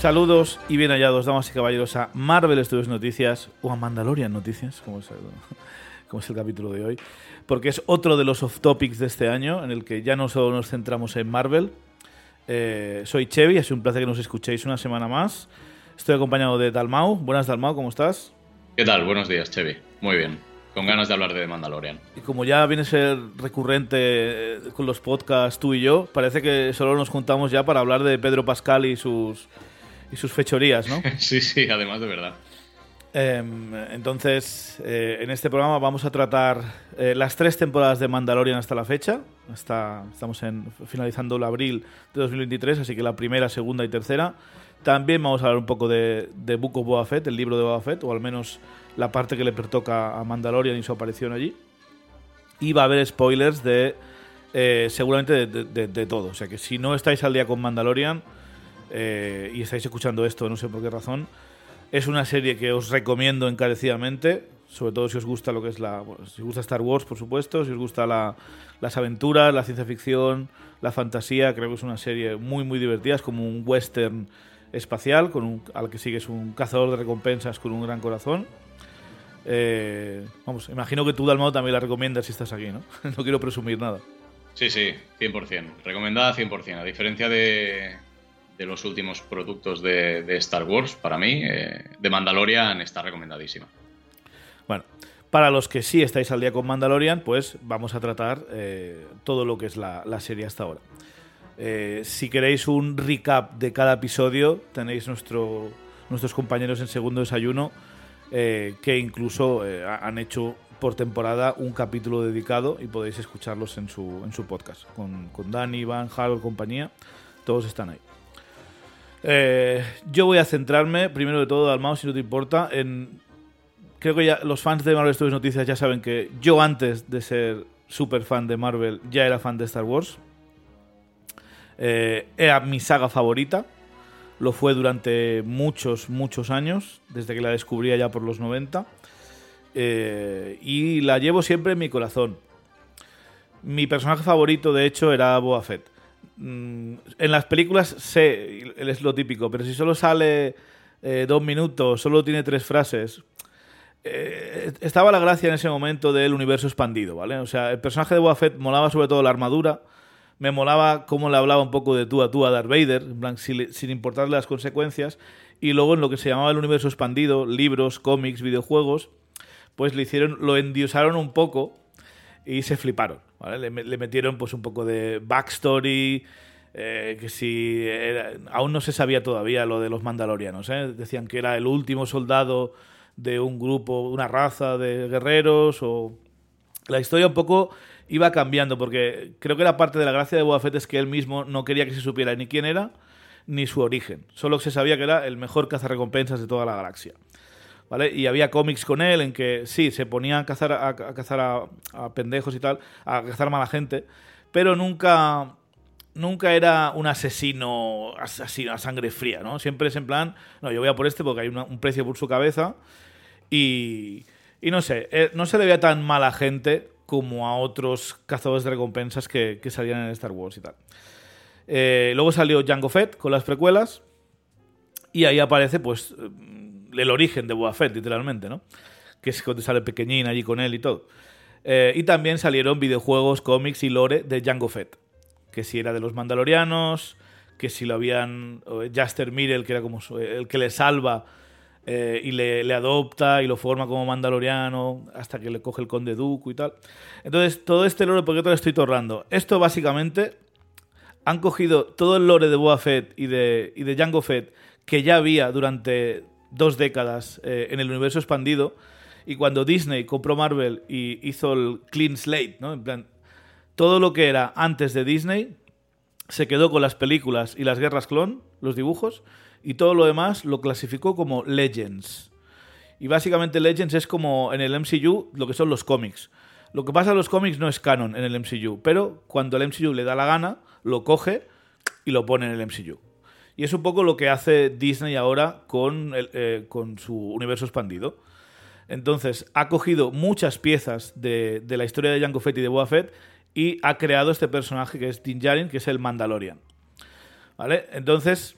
Saludos y bien hallados, damas y caballeros, a Marvel Studios Noticias o a Mandalorian Noticias, como es el, como es el capítulo de hoy, porque es otro de los off-topics de este año en el que ya no solo nos centramos en Marvel. Eh, soy Chevy, es un placer que nos escuchéis una semana más. Estoy acompañado de Dalmau. Buenas, Dalmau, ¿cómo estás? ¿Qué tal? Buenos días, Chevy. Muy bien. Con ganas de hablar de Mandalorian. Y como ya viene a ser recurrente eh, con los podcasts tú y yo, parece que solo nos juntamos ya para hablar de Pedro Pascal y sus, y sus fechorías, ¿no? sí, sí, además de verdad. Em, entonces, eh, en este programa vamos a tratar eh, las tres temporadas de Mandalorian hasta la fecha. Hasta, estamos en, finalizando el abril de 2023, así que la primera, segunda y tercera. También vamos a hablar un poco de, de Book of Boba Fett, el libro de Boba Fett, o al menos la parte que le pertoca a Mandalorian y su aparición allí. Y va a haber spoilers de eh, seguramente de, todo. O sea que si no estáis al día con Mandalorian eh, y estáis escuchando esto, no sé por qué razón, es una serie que os recomiendo encarecidamente. Sobre todo si os gusta lo que es la. si os gusta Star Wars, por supuesto. Si os gusta la, las aventuras, la ciencia ficción, la fantasía. Creo que es una serie muy, muy divertida. Es como un western espacial con un, al que sigues un cazador de recompensas con un gran corazón. Eh, vamos, imagino que tú, Dalmado, también la recomiendas si estás aquí, ¿no? no quiero presumir nada. Sí, sí, 100%. Recomendada 100%. A diferencia de, de los últimos productos de, Star Wars, para mí, eh, de Mandalorian está recomendadísima. Bueno, para los que sí estáis al día con Mandalorian, pues vamos a tratar eh, todo lo que es la, la serie hasta ahora. Eh, si queréis un recap de cada episodio, tenéis nuestro, nuestros compañeros en segundo desayuno que incluso han hecho por temporada un capítulo dedicado y podéis escucharlos en su, en su podcast. Con, con Dani, Iván, Harold, compañía, todos están ahí. Eh, yo voy a centrarme, primero de todo, Dalmao, si no te importa, en... Creo que ya los fans de Marvel Studios Noticias ya saben que yo antes de ser súper fan de Marvel ya era fan de Star Wars. Eh, era mi saga favorita. Lo fue durante muchos, muchos años, desde que la descubría ya por los 90. Eh, y la llevo siempre en mi corazón. Mi personaje favorito, de hecho, era Boba Fett. Mm, en las películas sé, es lo típico, pero si solo sale eh, dos minutos, solo tiene tres frases. Eh, estaba la gracia en ese momento del universo expandido, ¿vale? O sea, el personaje de Boba Fett molaba sobre todo la armadura me molaba cómo le hablaba un poco de tú a tú a Darth Vader, sin, sin, importarle las consecuencias. Y luego en lo que se llamaba el universo expandido, libros, cómics, videojuegos, pues le hicieron, lo endiosaron un poco y se fliparon. Le, metieron pues un poco de backstory. Eh, que si era, aún no se sabía todavía lo de los mandalorianos. ¿eh? Decían que era el último soldado de un grupo, una raza de guerreros. o La historia un poco iba cambiando, porque creo que la parte de la gracia de Boba Fett es que él mismo no quería que se supiera ni quién era ni su origen. Solo se sabía que era el mejor cazarrecompensas de toda la galaxia. ¿Vale? Y había cómics con él en que sí, se ponía a cazar a, a cazar a, a, pendejos y tal, a cazar mala gente, pero nunca nunca era un asesino asesino a sangre fría, ¿no? Siempre es en plan, no, yo voy a por este porque hay un precio por su cabeza y y no sé, eh, no se le veía tan mala gente como a otros cazadores de recompensas que, que salían en Star Wars y tal. Eh, luego salió Jango Fett con las precuelas y ahí aparece pues el origen de Boba Fett, literalmente, ¿no? Que es cuando sale pequeñín allí con él y todo. Eh, y también salieron videojuegos, cómics y lore de Jango Fett, que si era de los Mandalorianos, que si lo habían... Jaster Mirel, que era como el que le salva eh, y le, adopta y lo forma como mandaloriano hasta que le coge el conde Dooku y tal. Entonces, todo este lore, ¿por qué te lo estoy torrando? Esto básicamente han cogido todo el lore de Boba Fett y de, y de Jango Fett que ya había durante dos décadas eh, en el universo expandido y cuando Disney compró Marvel y hizo el clean slate, ¿no? En plan, todo lo que era antes de Disney se quedó con las películas y las guerras clon, los dibujos, y todo lo demás lo clasificó como Legends. Y básicamente Legends es como en el MCU lo que son los cómics. Lo que pasa en los cómics no es canon en el MCU, pero cuando el MCU le da la gana, lo coge y lo pone en el MCU. Y es un poco lo que hace Disney ahora con, el, eh, con su universo expandido. Entonces, ha cogido muchas piezas de, de la historia de Jango Fett y de Boba Fett y ha creado este personaje que es Din Djarin, que es el Mandalorian. ¿Vale? Entonces,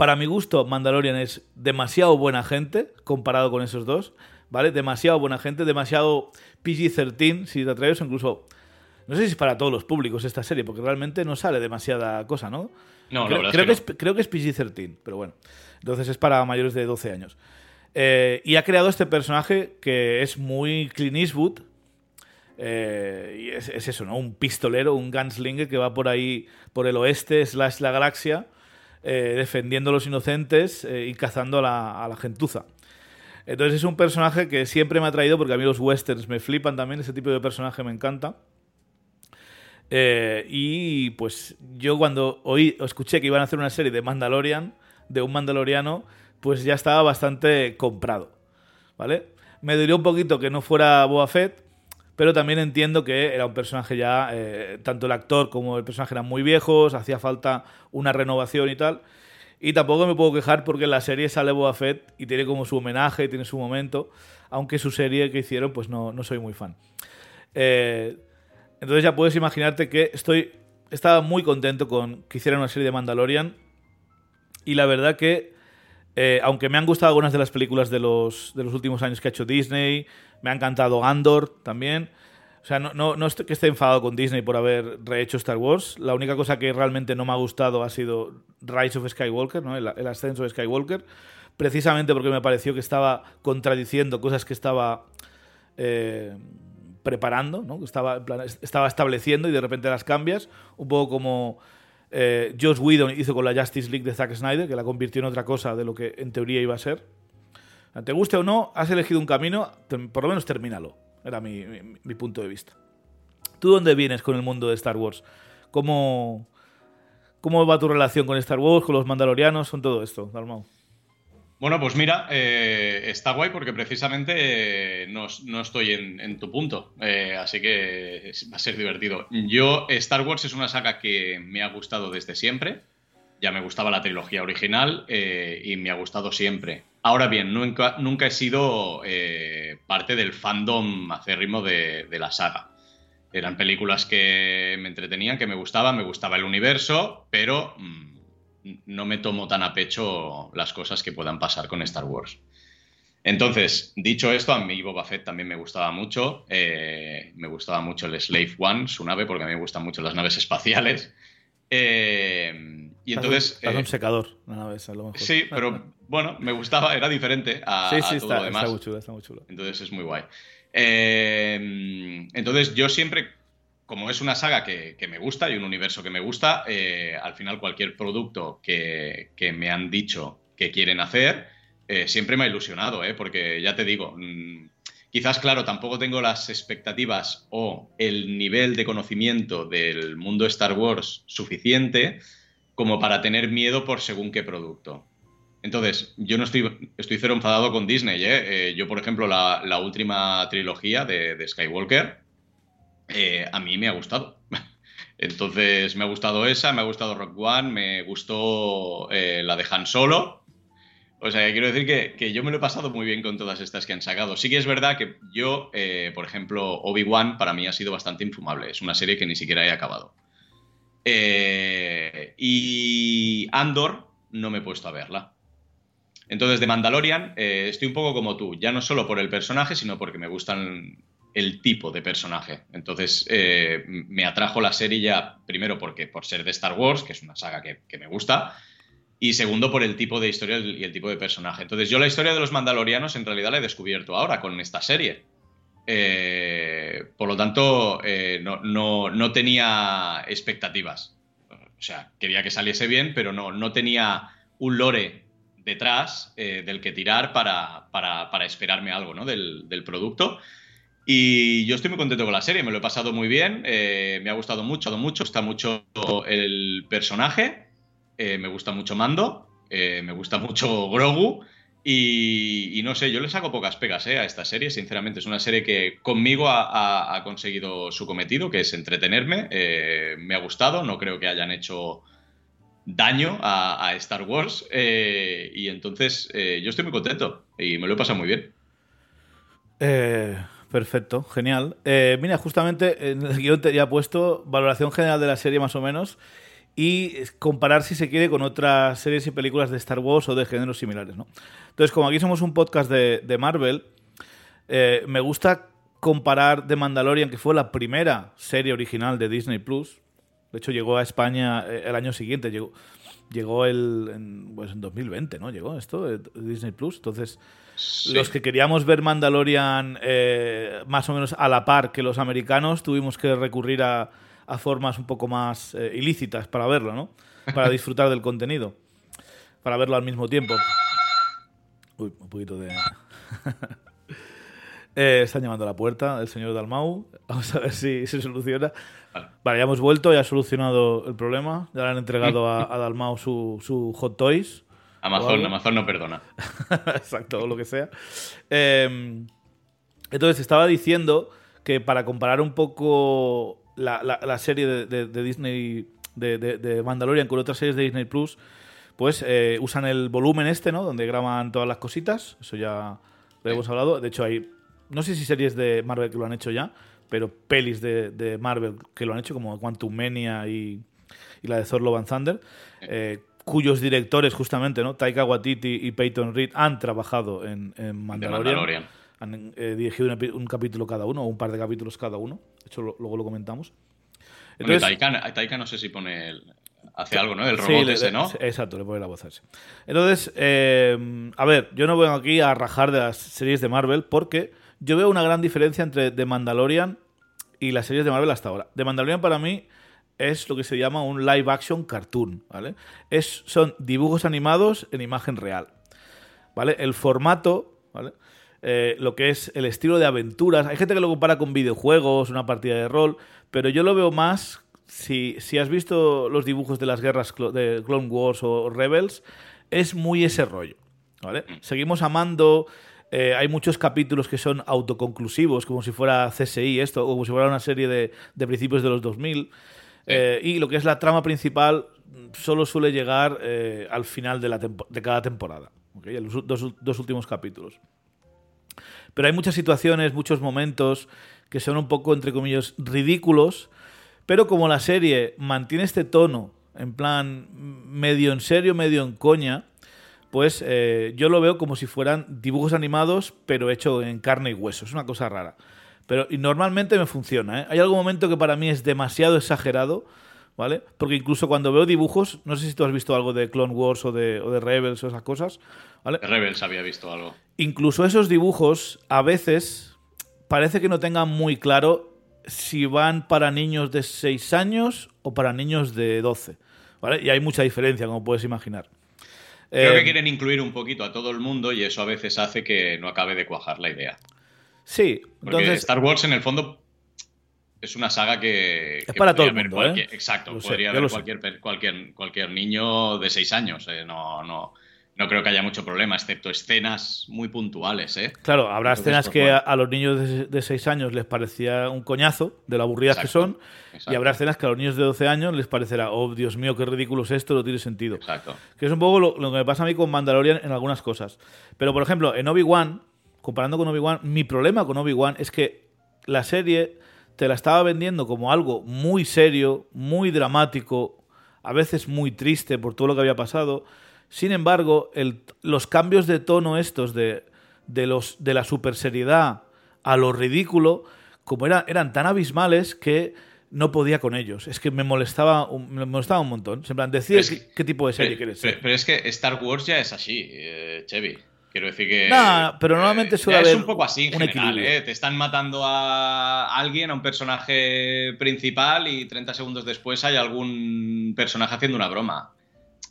Para mi gusto, Mandalorian es demasiado buena gente comparado con esos dos, ¿vale? Demasiado buena gente, demasiado PG-13, si te atreves, incluso... No sé si es para todos los públicos esta serie, porque realmente no sale demasiada cosa, ¿no? No, creo, la verdad creo es que, es, creo que es PG-13, pero bueno. Entonces es para mayores de 12 años. Eh, y ha creado este personaje que es muy Clint Eastwood. Eh, y es, es eso, ¿no? Un pistolero, un gunslinger que va por ahí, por el oeste, slash la galaxia, eh, defendiendo a los inocentes y cazando a la, a la gentuza. Entonces es un personaje que siempre me ha traído porque a mí los westerns me flipan también, ese tipo de personaje me encanta. Eh, y pues yo cuando oí, escuché que iban a hacer una serie de Mandalorian, de un mandaloriano, pues ya estaba bastante comprado. ¿Vale? Me dolió un poquito que no fuera Boba Fett, pero también entiendo que era un personaje ya, eh, tanto el actor como el personaje eran muy viejos, hacía falta una renovación y tal. Y tampoco me puedo quejar porque la serie sale Boba Fett y tiene como su homenaje, tiene su momento, aunque su serie que hicieron, pues no, no soy muy fan. Eh, entonces ya puedes imaginarte que estoy estaba muy contento con que hicieran una serie de Mandalorian y la verdad que eh, aunque me han gustado algunas de las películas de los, de los últimos años que ha hecho Disney, me ha encantado Andor también. O sea, no, no, no estoy que esté enfadado con Disney por haber rehecho Star Wars. La única cosa que realmente no me ha gustado ha sido Rise of Skywalker, ¿no? el, ascenso de Skywalker, precisamente porque me pareció que estaba contradiciendo cosas que estaba eh, preparando, ¿no? estaba, estaba estableciendo y de repente las cambias, un poco como eh, Josh Whedon hizo con la Justice League de Zack Snyder, que la convirtió en otra cosa de lo que en teoría iba a ser. Te guste o no, has elegido un camino, por lo menos termínalo. Era mi, mi- mi punto de vista. ¿Tú dónde vienes con el mundo de Star Wars? ¿Cómo, cómo va tu relación con Star Wars, con los mandalorianos, con todo esto, Dalmau? Bueno, pues mira, eh, está guay porque precisamente eh, no, no estoy en, en tu punto, eh, así que va a ser divertido. Yo, Star Wars es una saga que me ha gustado desde siempre, ya me gustaba la trilogía original y me ha gustado siempre. Ahora bien, nunca, nunca he sido parte del fandom acérrimo de, de la saga. Eran películas que me entretenían, que me gustaban, me gustaba el universo, pero mm, no me tomo tan a pecho las cosas que puedan pasar con Star Wars. Entonces, dicho esto, a mí Boba Fett también me gustaba mucho. eh, me gustaba mucho el Slave One, su nave, porque a mí me gustan mucho las naves espaciales. Eh, y entonces... Estás eh, un secador, una vez a lo mejor. sí, pero bueno, me gustaba, era diferente a, sí, a sí, todo está, lo demás. está muy chulo, está muy chulo. Entonces es muy guay. Eh, entonces yo siempre, como es una saga que, me gusta y un universo que me gusta, eh, al final cualquier producto que, me han dicho que quieren hacer, eh, siempre me ha ilusionado, ¿eh? porque ya te digo, mm, quizás claro, tampoco tengo las expectativas o el nivel de conocimiento del mundo Star Wars suficiente como para tener miedo por según qué producto. Entonces, yo no estoy, estoy cero enfadado con Disney. ¿eh? Eh, yo, por ejemplo, la, la última trilogía de, de Skywalker, eh, a mí me ha gustado. Entonces, me ha gustado esa, me ha gustado Rock One, me gustó eh, la de Han Solo. O sea, quiero decir que, yo me lo he pasado muy bien con todas estas que han sacado. Sí que es verdad que yo, eh, por ejemplo, Obi-Wan para mí ha sido bastante infumable. Es una serie que ni siquiera he acabado. Eh, y Andor no me he puesto a verla. Entonces, de Mandalorian, estoy un poco como tú, ya no solo por el personaje, sino porque me gustan el tipo de personaje. Entonces, eh, me atrajo la serie ya, primero porque por ser de Star Wars, que es una saga que, me gusta, y segundo por el tipo de historia y el tipo de personaje. Entonces, yo la historia de los Mandalorianos en realidad la he descubierto ahora con esta serie. Eh, por lo tanto, eh, no, no, no tenía expectativas. O sea, quería que saliese bien, pero no, no tenía un lore detrás del que tirar para, para, para esperarme algo ¿no? del, del, producto. Y yo estoy muy contento con la serie, me lo he pasado muy bien, eh, me ha gustado mucho, mucho, gusta mucho el personaje, eh, me gusta mucho Mando, eh, me gusta mucho Grogu. Y, no sé, yo le saco pocas pegas a esta serie, sinceramente. Es una serie que conmigo ha, conseguido su cometido, que es entretenerme. Me ha gustado, no creo que hayan hecho daño a, a Star Wars. Y entonces yo estoy muy contento y me lo he pasado muy bien. Eh, perfecto, genial. Eh, mira, justamente en el guion te había puesto valoración general de la serie más o menos. y comparar si se quiere con otras series y películas de Star Wars o de géneros similares, ¿no? Entonces, como aquí somos un podcast de, Marvel, eh, me gusta comparar The Mandalorian, que fue la primera serie original de Disney Plus. De hecho, llegó a España eh, el año siguiente, llegó, llegó el, en, pues en 2020, ¿no? Llegó esto, Disney Plus. Entonces, Sí. los que queríamos ver Mandalorian eh, más o menos a la par que los americanos, tuvimos que recurrir a, a formas un poco más eh, ilícitas para verlo, ¿no? Para disfrutar del contenido. Para verlo al mismo tiempo. Uy, un poquito de... Eh, están llamando a la puerta el señor Dalmau. Vamos a ver si se soluciona. Vale. Ya hemos vuelto, ya ha solucionado el problema. Ya le han entregado a, a Dalmau su, su Hot Toys. Amazon. Amazon no perdona. Exacto, o lo que sea. Eh, entonces, estaba diciendo que para comparar un poco la, la- la serie de, de- de Disney, de, de- Mandalorian con otras series de Disney Plus, pues eh, usan el volumen este, ¿no? Donde graban todas las cositas. Eso ya lo hemos hablado. De hecho, hay, no sé si series de Marvel que lo han hecho ya, pero pelis de, de Marvel que lo han hecho, como Quantum Mania y, y la de Thor Love and Thunder, eh, cuyos directores, justamente, ¿no? Taika Waititi y Peyton Reed han trabajado en, en Mandalorian. Mandalorian. Han eh, dirigido un, un capítulo cada uno, o un par de capítulos cada uno. De hecho, lo- luego lo comentamos. Bueno, Entonces, Taika, Taika no sé si pone el- hace algo, ¿no? El Sí, robot le- ese, le- ¿no? sí, Exacto, le pone la voz a ese. Entonces, eh, a ver, yo no vengo aquí a rajar de las series de Marvel porque yo veo una gran diferencia entre The Mandalorian y las series de Marvel hasta ahora. The Mandalorian para mí es lo que se llama un live action cartoon, ¿vale? Es, son dibujos animados en imagen real, ¿vale? El formato, ¿vale? Eh, lo que es el estilo de aventuras. Hay gente que lo compara con videojuegos, una partida de rol, pero yo lo veo más. Si, si has visto los dibujos de las guerras de Clone Wars o Rebels, es muy ese rollo. ¿vale? Seguimos amando. eh, hay muchos capítulos que son autoconclusivos, como si fuera CSI esto, o como si fuera una serie de, de principios de los 2000. Eh, y lo que es la trama principal solo suele llegar eh, al final de, la de cada temporada. los dos últimos capítulos. Pero hay muchas situaciones, muchos momentos que son un poco, entre comillas, ridículos. Pero como la serie mantiene este tono, en plan medio en serio, medio en coña, pues eh, yo lo veo como si fueran dibujos animados, pero hecho en carne y hueso. Es una cosa rara. Pero y normalmente me funciona. ¿eh? Hay algún momento que para mí es demasiado exagerado, ¿vale? Porque incluso cuando veo dibujos, no sé si tú has visto algo de Clone Wars o de, o de Rebels o esas cosas, ¿vale? De Rebels había visto algo. incluso esos dibujos a veces parece que no tengan muy claro si van para niños de 6 años o para niños de 12. ¿vale? Y hay mucha diferencia, como puedes imaginar. Creo Eh, que quieren incluir un poquito a todo el mundo y eso a veces hace que no acabe de cuajar la idea. Sí, Porque entonces Star Wars en el fondo es una saga que... Es que para todo podría el ver mundo, cualquier- ¿eh? Exacto, Lo podría ver cualquier, cualquier, cualquier niño de 6 años. eh, No, no, no creo que haya mucho problema, excepto escenas muy puntuales. ¿eh? Claro, habrá Entonces, escenas pues, que a, a los niños de 6 años les parecía un coñazo, de lo aburridas que Exacto, son, y exacto. habrá escenas que a los niños de 12 años les parecerá, oh Dios mío, qué ridículo es esto, no tiene sentido. Exacto. Que es un poco lo, lo que me pasa a mí con Mandalorian en algunas cosas. Pero, por ejemplo, en Obi-Wan, comparando con Obi-Wan, mi problema con Obi-Wan es que la serie te la estaba vendiendo como algo muy serio, muy dramático, a veces muy triste por todo lo que había pasado. Sin embargo, el- los cambios de tono estos de, de, los, de la super seriedad a lo ridículo, como era, eran tan abismales que no podía con ellos. Es que me molestaba un, me molestaba un montón. En plan, decir qué, qué tipo de serie Pero, quieres pero- pero es que Star Wars ya es así, eh, Chevy. Quiero decir que. Nah, pero normalmente eh, suele ya Es haber un poco así en un general. ¿eh? Te están matando a alguien, a un personaje principal, y 30 segundos después hay algún personaje haciendo una broma.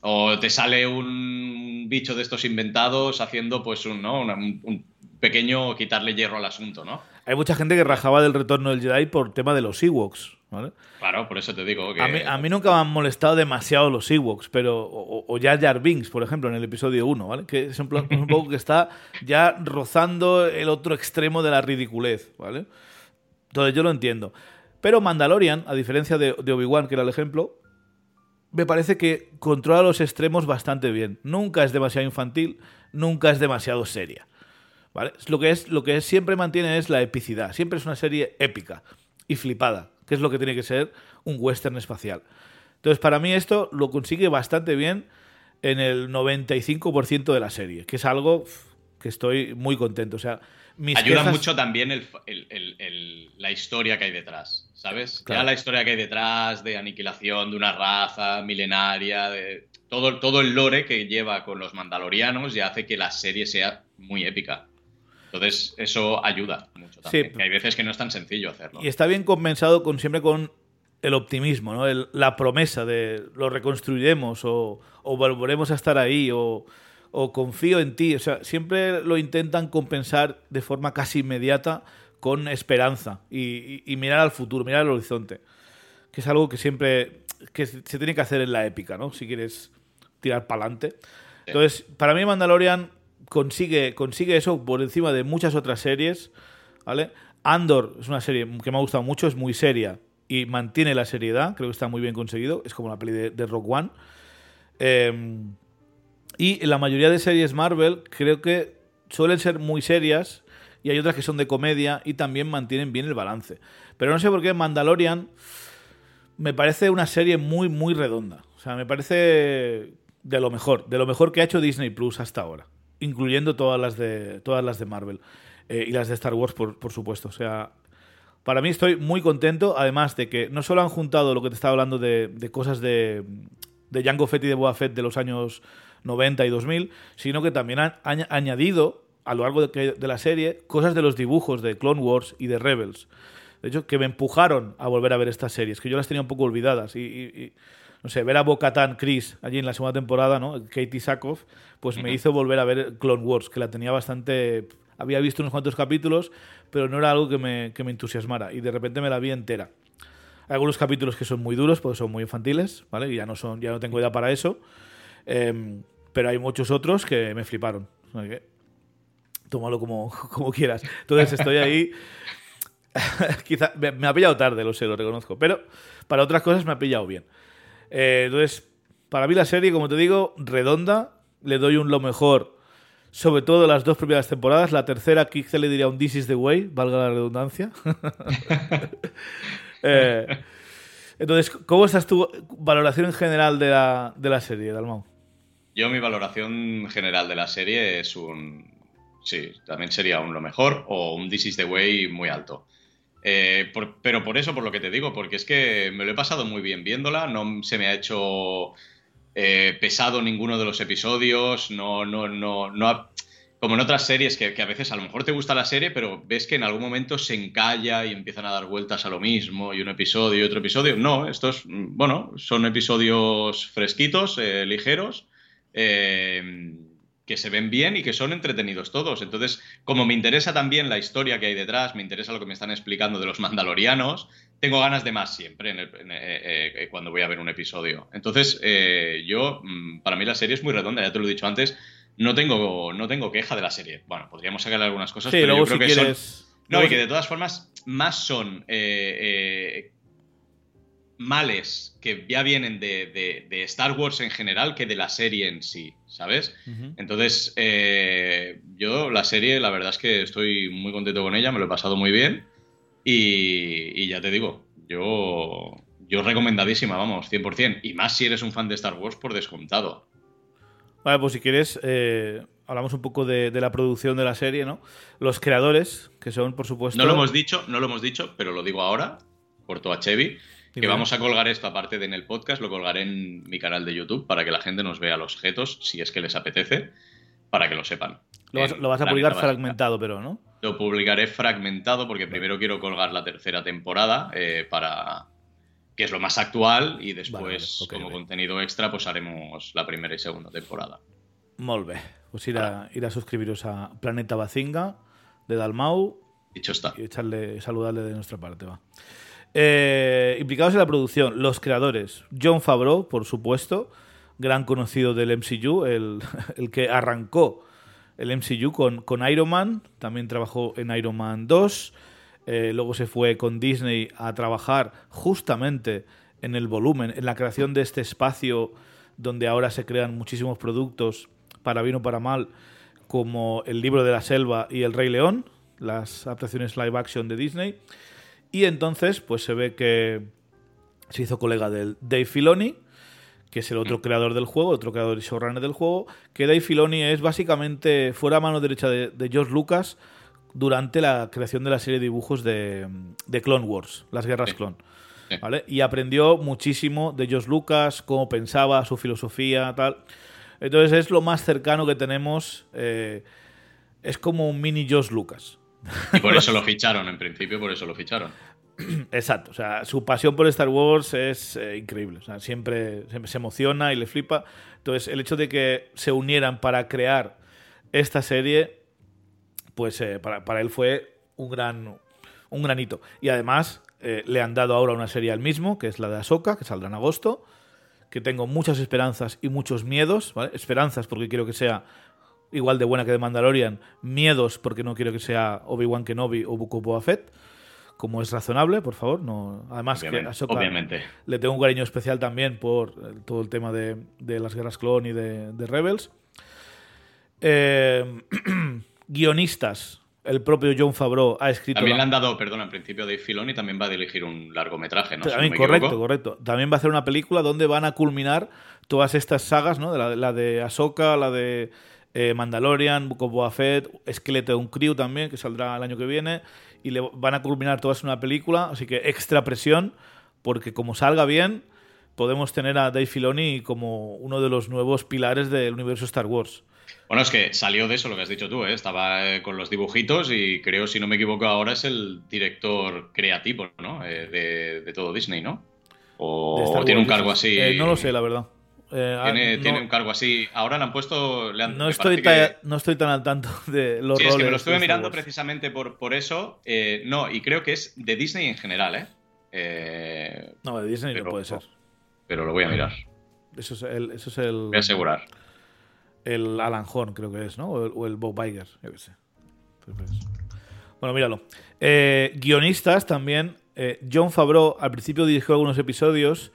O te sale un bicho de estos inventados haciendo, pues, un, ¿no? Un pequeño quitarle hierro al asunto, ¿no? Hay mucha gente que rajaba del retorno del Jedi por tema de los Ewoks. ¿vale? Claro, por eso te digo que. A, mí, a mí nunca me han molestado demasiado los Ewoks, pero. O, o Jar Jar Binks, por ejemplo, en el episodio 1, ¿vale? Que es un, plan- un poco que está ya rozando el otro extremo de la ridiculez, ¿vale? Entonces yo lo entiendo. Pero Mandalorian, a diferencia de, de Obi-Wan, que era el ejemplo, me parece que controla los extremos bastante bien. Nunca es demasiado infantil, nunca es demasiado seria. Lo que, es, lo que siempre mantiene es la epicidad. Siempre es una serie épica y flipada, que es lo que tiene que ser un western espacial. Entonces, para mí esto lo consigue bastante bien en el 95% de la serie, que es algo que estoy muy contento. O sea, Ayuda mucho también la historia que hay detrás, ¿sabes? Ya la historia que hay detrás de aniquilación de una raza milenaria, de todo, todo el lore que lleva con los mandalorianos ya hace que la serie sea muy épica. Entonces, eso ayuda mucho también. hay veces que no es tan sencillo hacerlo. Y está bien compensado con siempre con el optimismo, ¿no? la promesa de lo reconstruiremos o, volveremos a estar ahí o, confío en ti. O sea, siempre lo intentan compensar de forma casi inmediata con esperanza y, mirar al futuro, mirar al horizonte. Que es algo que siempre que se tiene que hacer en la épica, ¿no? Si quieres tirar para adelante. Entonces, para mí Mandalorian consigue, consigue eso por encima de muchas otras series, ¿vale? Andor es una serie que me ha gustado mucho, es muy seria y mantiene la seriedad, creo que está muy bien conseguido, es como la peli de, Rock One. Em, y la mayoría de series Marvel creo que suelen ser muy serias y hay otras que son de comedia y también mantienen bien el balance. Pero no sé por qué Mandalorian me parece una serie muy, muy redonda. O sea, me parece de lo mejor, de lo mejor que ha hecho Disney Plus hasta ahora incluyendo todas las de, todas las de Marvel eh, y las de Star Wars, por, por, supuesto. O sea, para mí estoy muy contento, además de que no solo han juntado lo que te estaba hablando de, de cosas de, de Jango Fett y de Boba Fett de los años 90 y 2000, sino que también han, añadido a lo largo de, de, la serie cosas de los dibujos de Clone Wars y de Rebels. De hecho, que me empujaron a volver a ver estas series, que yo las tenía un poco olvidadas. y no sé, ver a Bocatan Chris allí en la segunda temporada, ¿no? Katie Sackhoff, pues me hizo volver a ver Clone Wars, que la tenía bastante. Había visto unos cuantos capítulos, pero no era algo que me, que me entusiasmara. Y de repente me la vi entera. Hay algunos capítulos que son muy duros, porque son muy infantiles, ¿vale? Y ya no, son, ya no tengo idea para eso. Em, pero hay muchos otros que me fliparon. tómalo como, como quieras. Entonces estoy ahí. Quizá me, me, ha pillado tarde, lo sé, lo reconozco. Pero para otras cosas me ha pillado bien. Eh, entonces, para mí la serie, como te digo, redonda. Le doy un lo mejor, sobre todo las dos primeras temporadas. La tercera, quizá le diría un This is the way, valga la redundancia. Eh, entonces, ¿cómo estás tu valoración en general de la, de la serie, Dalmau? Yo, mi valoración general de la serie es un. Sí, también sería un lo mejor o un This is the way muy alto. Eh, pero por eso, por lo que te digo, porque es que me lo he pasado muy bien viéndola, no se me ha hecho eh, pesado ninguno de los episodios, no, no, no, no como en otras series que, a veces a lo mejor te gusta la serie, pero ves que en algún momento se encalla y empiezan a dar vueltas a lo mismo, y un episodio y otro episodio. No, estos, bueno, son episodios fresquitos, eh, ligeros que se ven bien y que son entretenidos todos. Entonces, como me interesa también la historia que hay detrás, me interesa lo que me están explicando de los mandalorianos, tengo ganas de más siempre eh, eh, cuando voy a ver un episodio. Entonces, eh, yo, mm, para mí la serie es muy redonda, ya te lo he dicho antes, no tengo, no tengo queja de la serie. Bueno, podríamos sacarle algunas cosas, pero yo creo que son... No, y que de todas formas, más son males que ya vienen de, Star Wars en general que de la serie en sí, ¿sabes? Entonces, eh, yo la serie, la verdad es que estoy muy contento con ella, me lo he pasado muy bien y, ya te digo, yo, yo recomendadísima, vamos, 100%, y más si eres un fan de Star Wars por descontado. Vale, pues si quieres, eh, hablamos un poco de, de, la producción de la serie, ¿no? Los creadores, que son, por supuesto... No lo hemos dicho, no lo hemos dicho, pero lo digo ahora, por a Que vamos a colgar esto, aparte de en el podcast, lo colgaré en mi canal de YouTube para que la gente nos vea los objetos, si es que les apetece, para que lo sepan. Lo vas, a publicar fragmentado, pero, ¿no? Lo publicaré fragmentado porque primero quiero colgar la tercera temporada eh, para que es lo más actual y después, como contenido extra, pues haremos la primera y segunda temporada. Molve. Pues ir a, ir a suscribiros a Planeta Bazinga de Dalmau. Dicho está. Y echarle, saludarle de nuestra parte, va. Eh, implicados en la producción, los creadores. John Favreau, por supuesto, gran conocido del MCU, el, que arrancó el MCU con, con, Iron Man, también trabajó en Iron Man 2, eh, luego se fue con Disney a trabajar justamente en el volumen, en la creación de este espacio donde ahora se crean muchísimos productos, para bien o para mal, como El libro de la selva y El Rey León, las adaptaciones live action de Disney. Y entonces, pues se ve que se hizo colega del Dave Filoni, que es el otro creador del juego, otro creador y showrunner del juego, que Dave Filoni es básicamente fuera mano derecha de, de George Lucas durante la creación de la serie de dibujos de, de Clone Wars, las guerras Sí. clon. Sí. ¿vale? Y aprendió muchísimo de George Lucas, cómo pensaba, su filosofía, tal. Entonces es lo más cercano que tenemos. eh, es como un mini George Lucas. Y por eso lo ficharon, en principio, por eso lo ficharon. Exacto, o sea, su pasión por Star Wars es eh, increíble, o sea, siempre, se emociona y le flipa. Entonces, el hecho de que se unieran para crear esta serie, pues eh, para, para él fue un gran, un gran hito. Y además, eh, le han dado ahora una serie al mismo, que es la de Ahsoka, que saldrá en agosto, que tengo muchas esperanzas y muchos miedos, ¿vale? Esperanzas porque quiero que sea igual de buena que de Mandalorian, miedos porque no quiero que sea Obi-Wan Kenobi o Book of Boba Fett como es razonable, por favor. No, además, que Obviamente. Ahsoka obviamente. le tengo un cariño especial también por eh, todo el tema de, de las guerras clon y de, de Rebels. Eh, guionistas. El propio John Favreau ha escrito. También le han dado, perdón, en principio Dave Filoni también va a dirigir un largometraje, ¿no? Si correcto, equivoco. correcto. También va a hacer una película donde van a culminar todas estas sagas, ¿no? De la, la de Ahsoka, la de eh, Mandalorian, Book of Boba Fett, Skeleton Crew también, que saldrá el año que viene. Y le van a culminar todas en una película, así que extra presión, porque como salga bien, podemos tener a Dave Filoni como uno de los nuevos pilares del universo Star Wars. Bueno, es que salió de eso lo que has dicho tú, ¿eh? Estaba eh, con los dibujitos y creo, si no me equivoco, ahora es el director creativo, ¿no? De, de todo Disney, ¿no? de O, tiene un cargo así. No lo sé, la verdad. Eh, ah, Tiene, no- tiene un cargo así. Ahora le han puesto. le han- no, estoy parece que- ta- no estoy tan al tanto de los Sí, roles. es que me lo estuve mirando precisamente por, por eso. Eh, no, y creo que es de Disney en general, ¿eh? Eh, No, de Disney Pero- no puede ser. pero lo voy a mirar. Eso es el, eso es el, Voy a asegurar. el Alan Horn, creo que es, ¿no? O el, o el Bob Iger, yo qué sé. Bueno, míralo. Guionistas también. John Favreau al principio dirigió algunos episodios,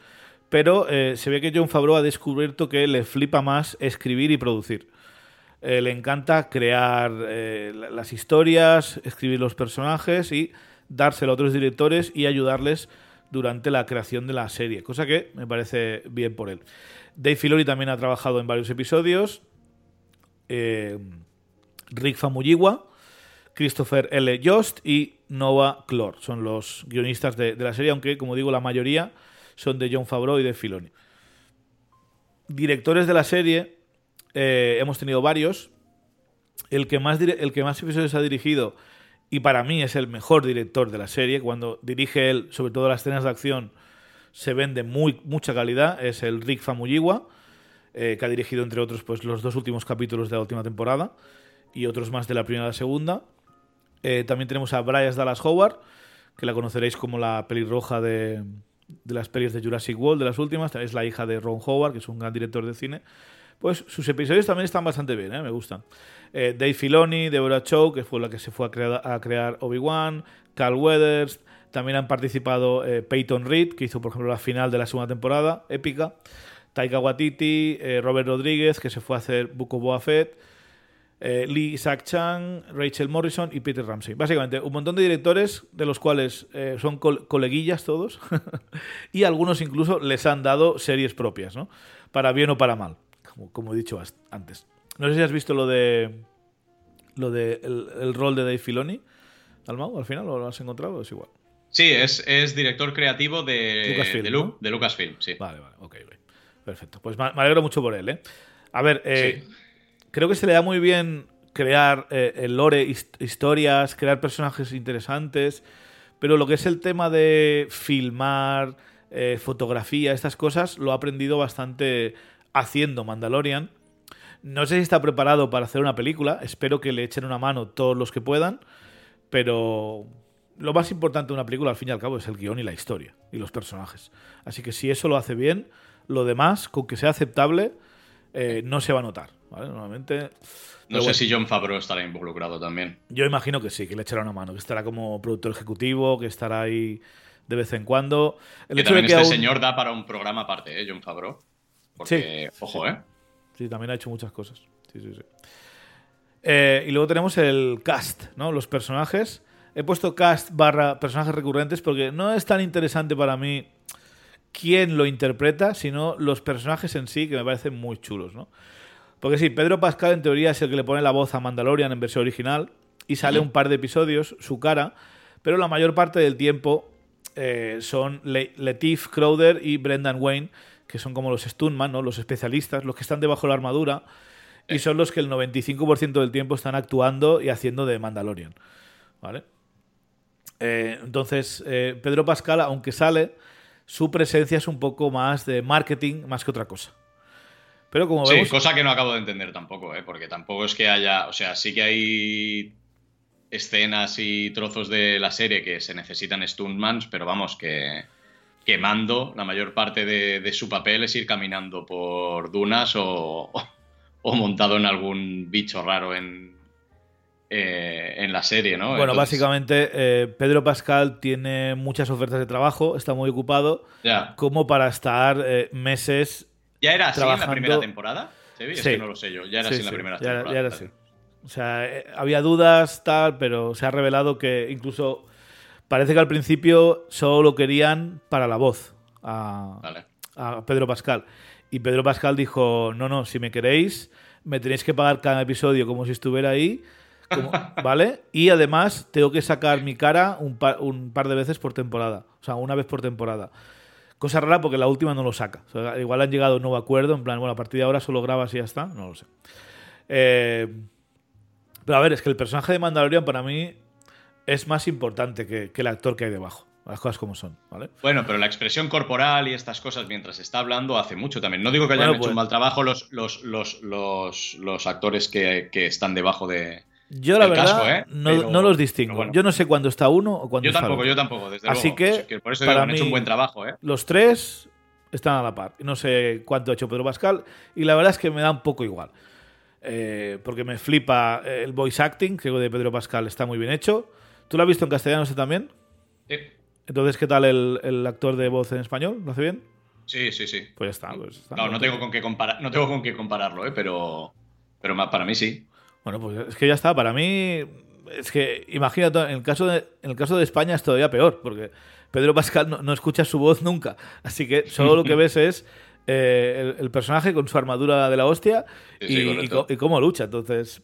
pero eh, se ve que John Favreau ha descubierto que le flipa más escribir y producir. Eh, le encanta crear eh, la- las historias, escribir los personajes y dárselo a otros directores y ayudarles durante la creación de la serie, cosa que me parece bien por él. Dave Filoni también ha trabajado en varios episodios. Rick Famuyiwa, Christopher L. Jost y Nova Clore son los guionistas de la serie, aunque, como digo, la mayoría son de John Favreau y de Filoni. Directores de la serie, eh, hemos tenido varios. El que, más el que más episodios ha dirigido, y para mí es el mejor director de la serie, cuando dirige él, sobre todo las escenas de acción, se ven de muy, mucha calidad, es el Rick Famuyiwa, eh, que ha dirigido, entre otros, pues, los dos últimos capítulos de la última temporada y otros más de la primera y la segunda. Eh, también tenemos a Bryce Dallas Howard, que la conoceréis como la pelirroja de, de las pelis de Jurassic World, de las últimas. Es la hija de Ron Howard, que es un gran director de cine. Pues sus episodios también están bastante bien, ¿eh? me gustan. Eh, Dave Filoni, Deborah Chow, que fue la que se fue a crear, Obi-Wan, Carl Weathers. También han participado eh, Peyton Reed, que hizo, por ejemplo, la final de la segunda temporada, épica. Taika Waititi, eh, Robert Rodríguez, que se fue a hacer Book of Boba Fett. Eh, Lee Isaac Chang, Rachel Morrison y Peter Ramsey. Básicamente, un montón de directores de los cuales eh, son col- coleguillas todos y algunos incluso les han dado series propias, ¿no? Para bien o para mal, como, como he dicho antes. No sé si has visto lo de lo de el, el rol de Dave Filoni, Dalmau, al final, ¿o lo has encontrado? Es igual. Sí, es, es director creativo de Lucasfilm, de, Lu- ¿no? de Lucasfilm, sí. Vale, vale, ok. Perfecto. Pues me me alegro mucho por él, ¿eh? A ver, eh, Sí. Creo que se le da muy bien crear eh, el lore, his- historias, crear personajes interesantes, pero lo que es el tema de filmar, eh, fotografía, estas cosas, lo ha aprendido bastante haciendo Mandalorian. No sé si está preparado para hacer una película, espero que le echen una mano todos los que puedan, pero lo más importante de una película, al fin y al cabo, es el guion y la historia y los personajes. Así que si eso lo hace bien, lo demás, con que sea aceptable, eh, no se va a notar. ¿Vale? Normalmente. No pero sé bueno, si John Favreau estará involucrado también. Yo imagino que sí, que le echará una mano, que estará como productor ejecutivo, que estará ahí de vez en cuando. El Que hecho de también que este aún- señor da para un programa aparte, ¿eh? John Favreau. Porque, ojo, ¿eh? Sí, también ha hecho muchas cosas. Sí, sí, sí. Eh, y luego tenemos el cast, ¿no? Los personajes. He puesto cast barra personajes recurrentes porque no es tan interesante para mí quién lo interpreta, sino los personajes en sí, que me parecen muy chulos, ¿no? Porque sí, Pedro Pascal en teoría es el que le pone la voz a Mandalorian en versión original y sale un par de episodios, su cara, pero la mayor parte del tiempo eh, son Letif Crowder y Brendan Wayne, que son como los stuntman, ¿no? los especialistas, los que están debajo de la armadura, y son los que el 95% del tiempo están actuando y haciendo de Mandalorian. ¿Vale? Eh, entonces, eh, Pedro Pascal, aunque sale, su presencia es un poco más de marketing más que otra cosa. Pero como sí, cosa que no acabo de entender tampoco, ¿eh? porque tampoco es que haya. O sea, sí que hay escenas y trozos de la serie que se necesitan stuntmans, pero vamos, que, quemando la mayor parte de, su papel es ir caminando por dunas o, montado en algún bicho raro en, eh, en la serie, ¿no? Bueno, básicamente eh, Pedro Pascal tiene muchas ofertas de trabajo, está muy ocupado, como para estar eh, meses. ¿Ya era así en la primera temporada? Sí, es que no lo sé yo, ya era así en la primera temporada. Ya era así. O sea, había dudas, tal, pero se ha revelado que incluso parece que al principio solo lo querían para la voz a, a Pedro Pascal. Y Pedro Pascal dijo, no, no, si me queréis, me tenéis que pagar cada episodio como si estuviera ahí ¿Vale? Y además tengo que sacar mi cara un par, un par, de veces por temporada. O sea, una vez por temporada. Cosa rara porque la última no lo saca. igual han llegado a un nuevo acuerdo. En plan, bueno, a partir de ahora solo grabas y ya está. No lo sé. Eh, pero a ver, es que el personaje de Mandalorian para mí es más importante que, el actor que hay debajo las cosas como son, ¿vale? Bueno, pero la expresión corporal y estas cosas mientras está hablando hace mucho también. No digo que hayan hecho un pues mal trabajo los, los, los, los actores que, que, están debajo de, yo la verdad ¿eh? no, los distingo. Yo no sé cuándo está uno o cuándo yo tampoco, Yo tampoco, desde Así que, por eso han hecho un buen trabajo. ¿eh? Los tres están a la par. No sé cuánto ha hecho Pedro Pascal y la verdad es que me da un poco igual. Eh, porque me flipa el voice acting, creo que de Pedro Pascal está muy bien hecho. ¿Tú lo has visto en castellano ese también? Sí. Entonces, ¿qué tal el, actor de voz en español? ¿Lo hace bien? Sí, sí, sí. Pues está. Pues no, no tengo, con qué comparar, no tengo con qué compararlo, ¿eh? pero, pero para mí sí. Bueno, pues es que ya está. Para mí, es que imagínate, en el caso de, en el caso de España es todavía peor, porque Pedro Pascal no, escucha su voz nunca. Así que solo lo que ves es eh, el, personaje con su armadura de la hostia y, cómo lucha. Entonces,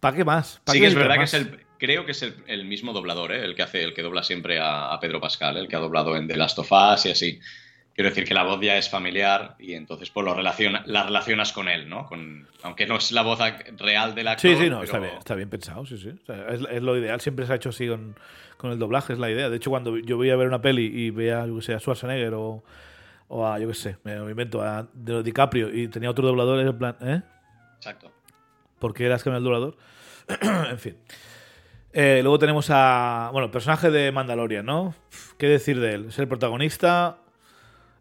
¿para qué más? sí, que es verdad que es el. Creo que es el, mismo doblador, ¿eh? el que hace, el que dobla siempre a, a Pedro Pascal, el que ha doblado en The Last of Us y así. Quiero decir que la voz ya es familiar y entonces pues lo relaciona, la relacionas con él, ¿no? Con, aunque no es la voz real del actor. Sí, sí, no, está, bien, está bien pensado, sí, sí. es, lo ideal, siempre se ha hecho así con, el doblaje, es la idea. De hecho, cuando yo voy a ver una peli y veía, yo que sé, a Schwarzenegger o, o a, yo qué sé, me, invento, a de DiCaprio y tenía otro doblador, en plan, ¿eh? Exacto. ¿Por qué eras que el doblador? en fin. Eh, luego tenemos a. Bueno, el personaje de Mandalorian, ¿no? ¿Qué decir de él? Es el protagonista,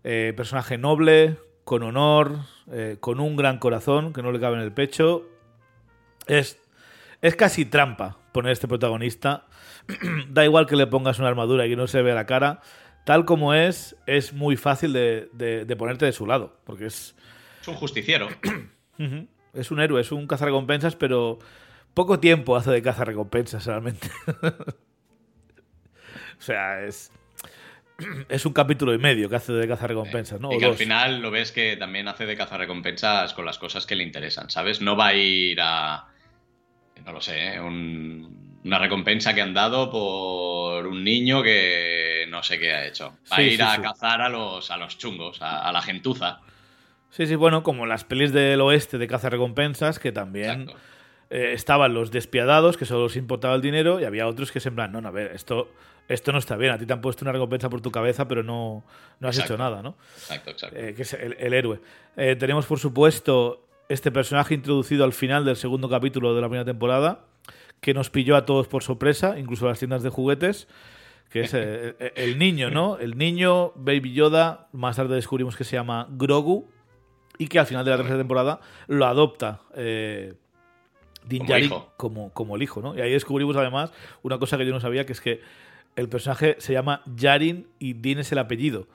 eh, personaje noble, con honor, eh, con un gran corazón que no le cabe en el pecho. Es, es casi trampa poner este protagonista. da igual que le pongas una armadura y que no se vea la cara. Tal como es, es muy fácil de, ponerte de su lado. Porque es. Es un justiciero. es un héroe, es un cazarrecompensas, pero poco tiempo hace de cazarrecompensas realmente. o sea, es es un capítulo y medio que hace de caza recompensas, ¿no? Y que al final lo ves que también hace de caza recompensas con las cosas que le interesan, ¿sabes? No va a ir a. No lo sé, ¿eh? una recompensa que han dado por un niño que no sé qué ha hecho. Va a ir a cazar a los, a los chungos, a, la gentuza. Sí, sí, bueno, como las pelis del oeste de caza recompensas, que también eh, estaban los despiadados, que solo les importaba el dinero, y había otros que se en plan, no, no, a ver, esto esto no está bien, a ti te han puesto una recompensa por tu cabeza, pero no, no has hecho nada, ¿no? Exacto, exacto. Eh, que es el, héroe. Eh, tenemos, por supuesto, este personaje introducido al final del segundo capítulo de la primera temporada, que nos pilló a todos por sorpresa, incluso a las tiendas de juguetes, que es eh, el niño, ¿no? El niño, Baby Yoda, más tarde descubrimos que se llama Grogu, y que al final de la tercera temporada lo adopta. Din como, como, el hijo, ¿no? Y ahí descubrimos además una cosa que yo no sabía, que es que el personaje se llama Yarin y Din es el apellido,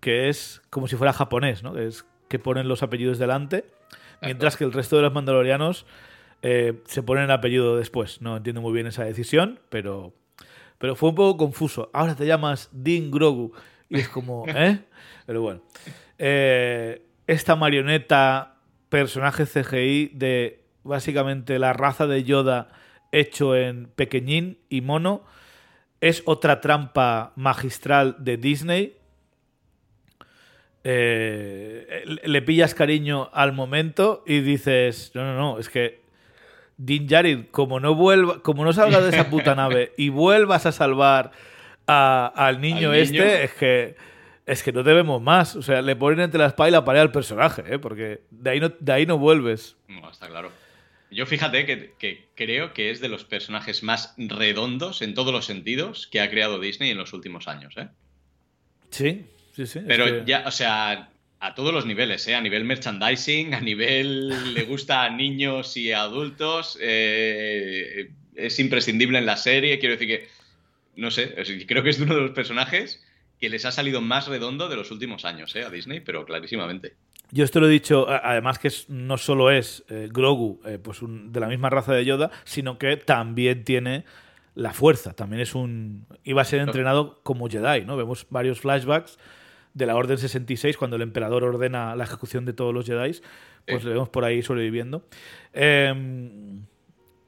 que es como si fuera japonés, ¿no? Es que ponen los apellidos delante, mientras que el resto de los mandalorianos eh, se ponen el apellido después. No entiendo muy bien esa decisión, pero, pero fue un poco confuso. Ahora te llamas Din Grogu Y es como, ¿eh? Pero bueno. Eh, esta marioneta, personaje CGI de básicamente la raza de Yoda hecho en pequeñín y mono, es otra trampa magistral de Disney. Eh, le pillas cariño al momento y dices, no, no, no, es que Din Djarin, como no vuelva, como no salgas de esa puta nave y vuelvas a salvar al niño este, es que es que no debemos más. O sea, le ponen entre la espalda y la pared al personaje, ¿eh? porque de ahí no, de ahí no vuelves. No, está claro. Yo fíjate que, creo que es de los personajes más redondos en todos los sentidos que ha creado Disney en los últimos años, ¿eh? Sí, sí, sí. Pero ya, o sea, a todos los niveles, ¿eh? A nivel merchandising, a nivel le gusta a niños y a adultos, eh, es imprescindible en la serie, quiero decir que, no sé, creo que es uno de los personajes que les ha salido más redondo de los últimos años, ¿eh? A Disney, pero clarísimamente. Yo esto lo he dicho, además que no solo es eh, Grogu eh, pues de la misma raza de Yoda, sino que también tiene la fuerza. También es un. iba a ser entrenado como Jedi, ¿no? Vemos varios flashbacks de la Orden 66, cuando el emperador ordena la ejecución de todos los Jedi, pues le vemos por ahí sobreviviendo. Em,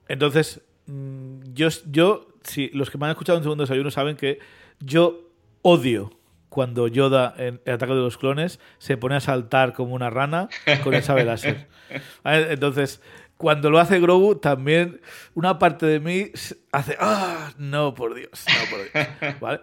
entonces, mm, yo, yo, si los que me han escuchado en segundo desayuno saben que yo odio cuando Yoda en el ataque de los clones se pone a saltar como una rana con el sable láser. Entonces, cuando lo hace Grogu, también una parte de mí hace, ah, no, por Dios, no, por Dios. ¿Vale?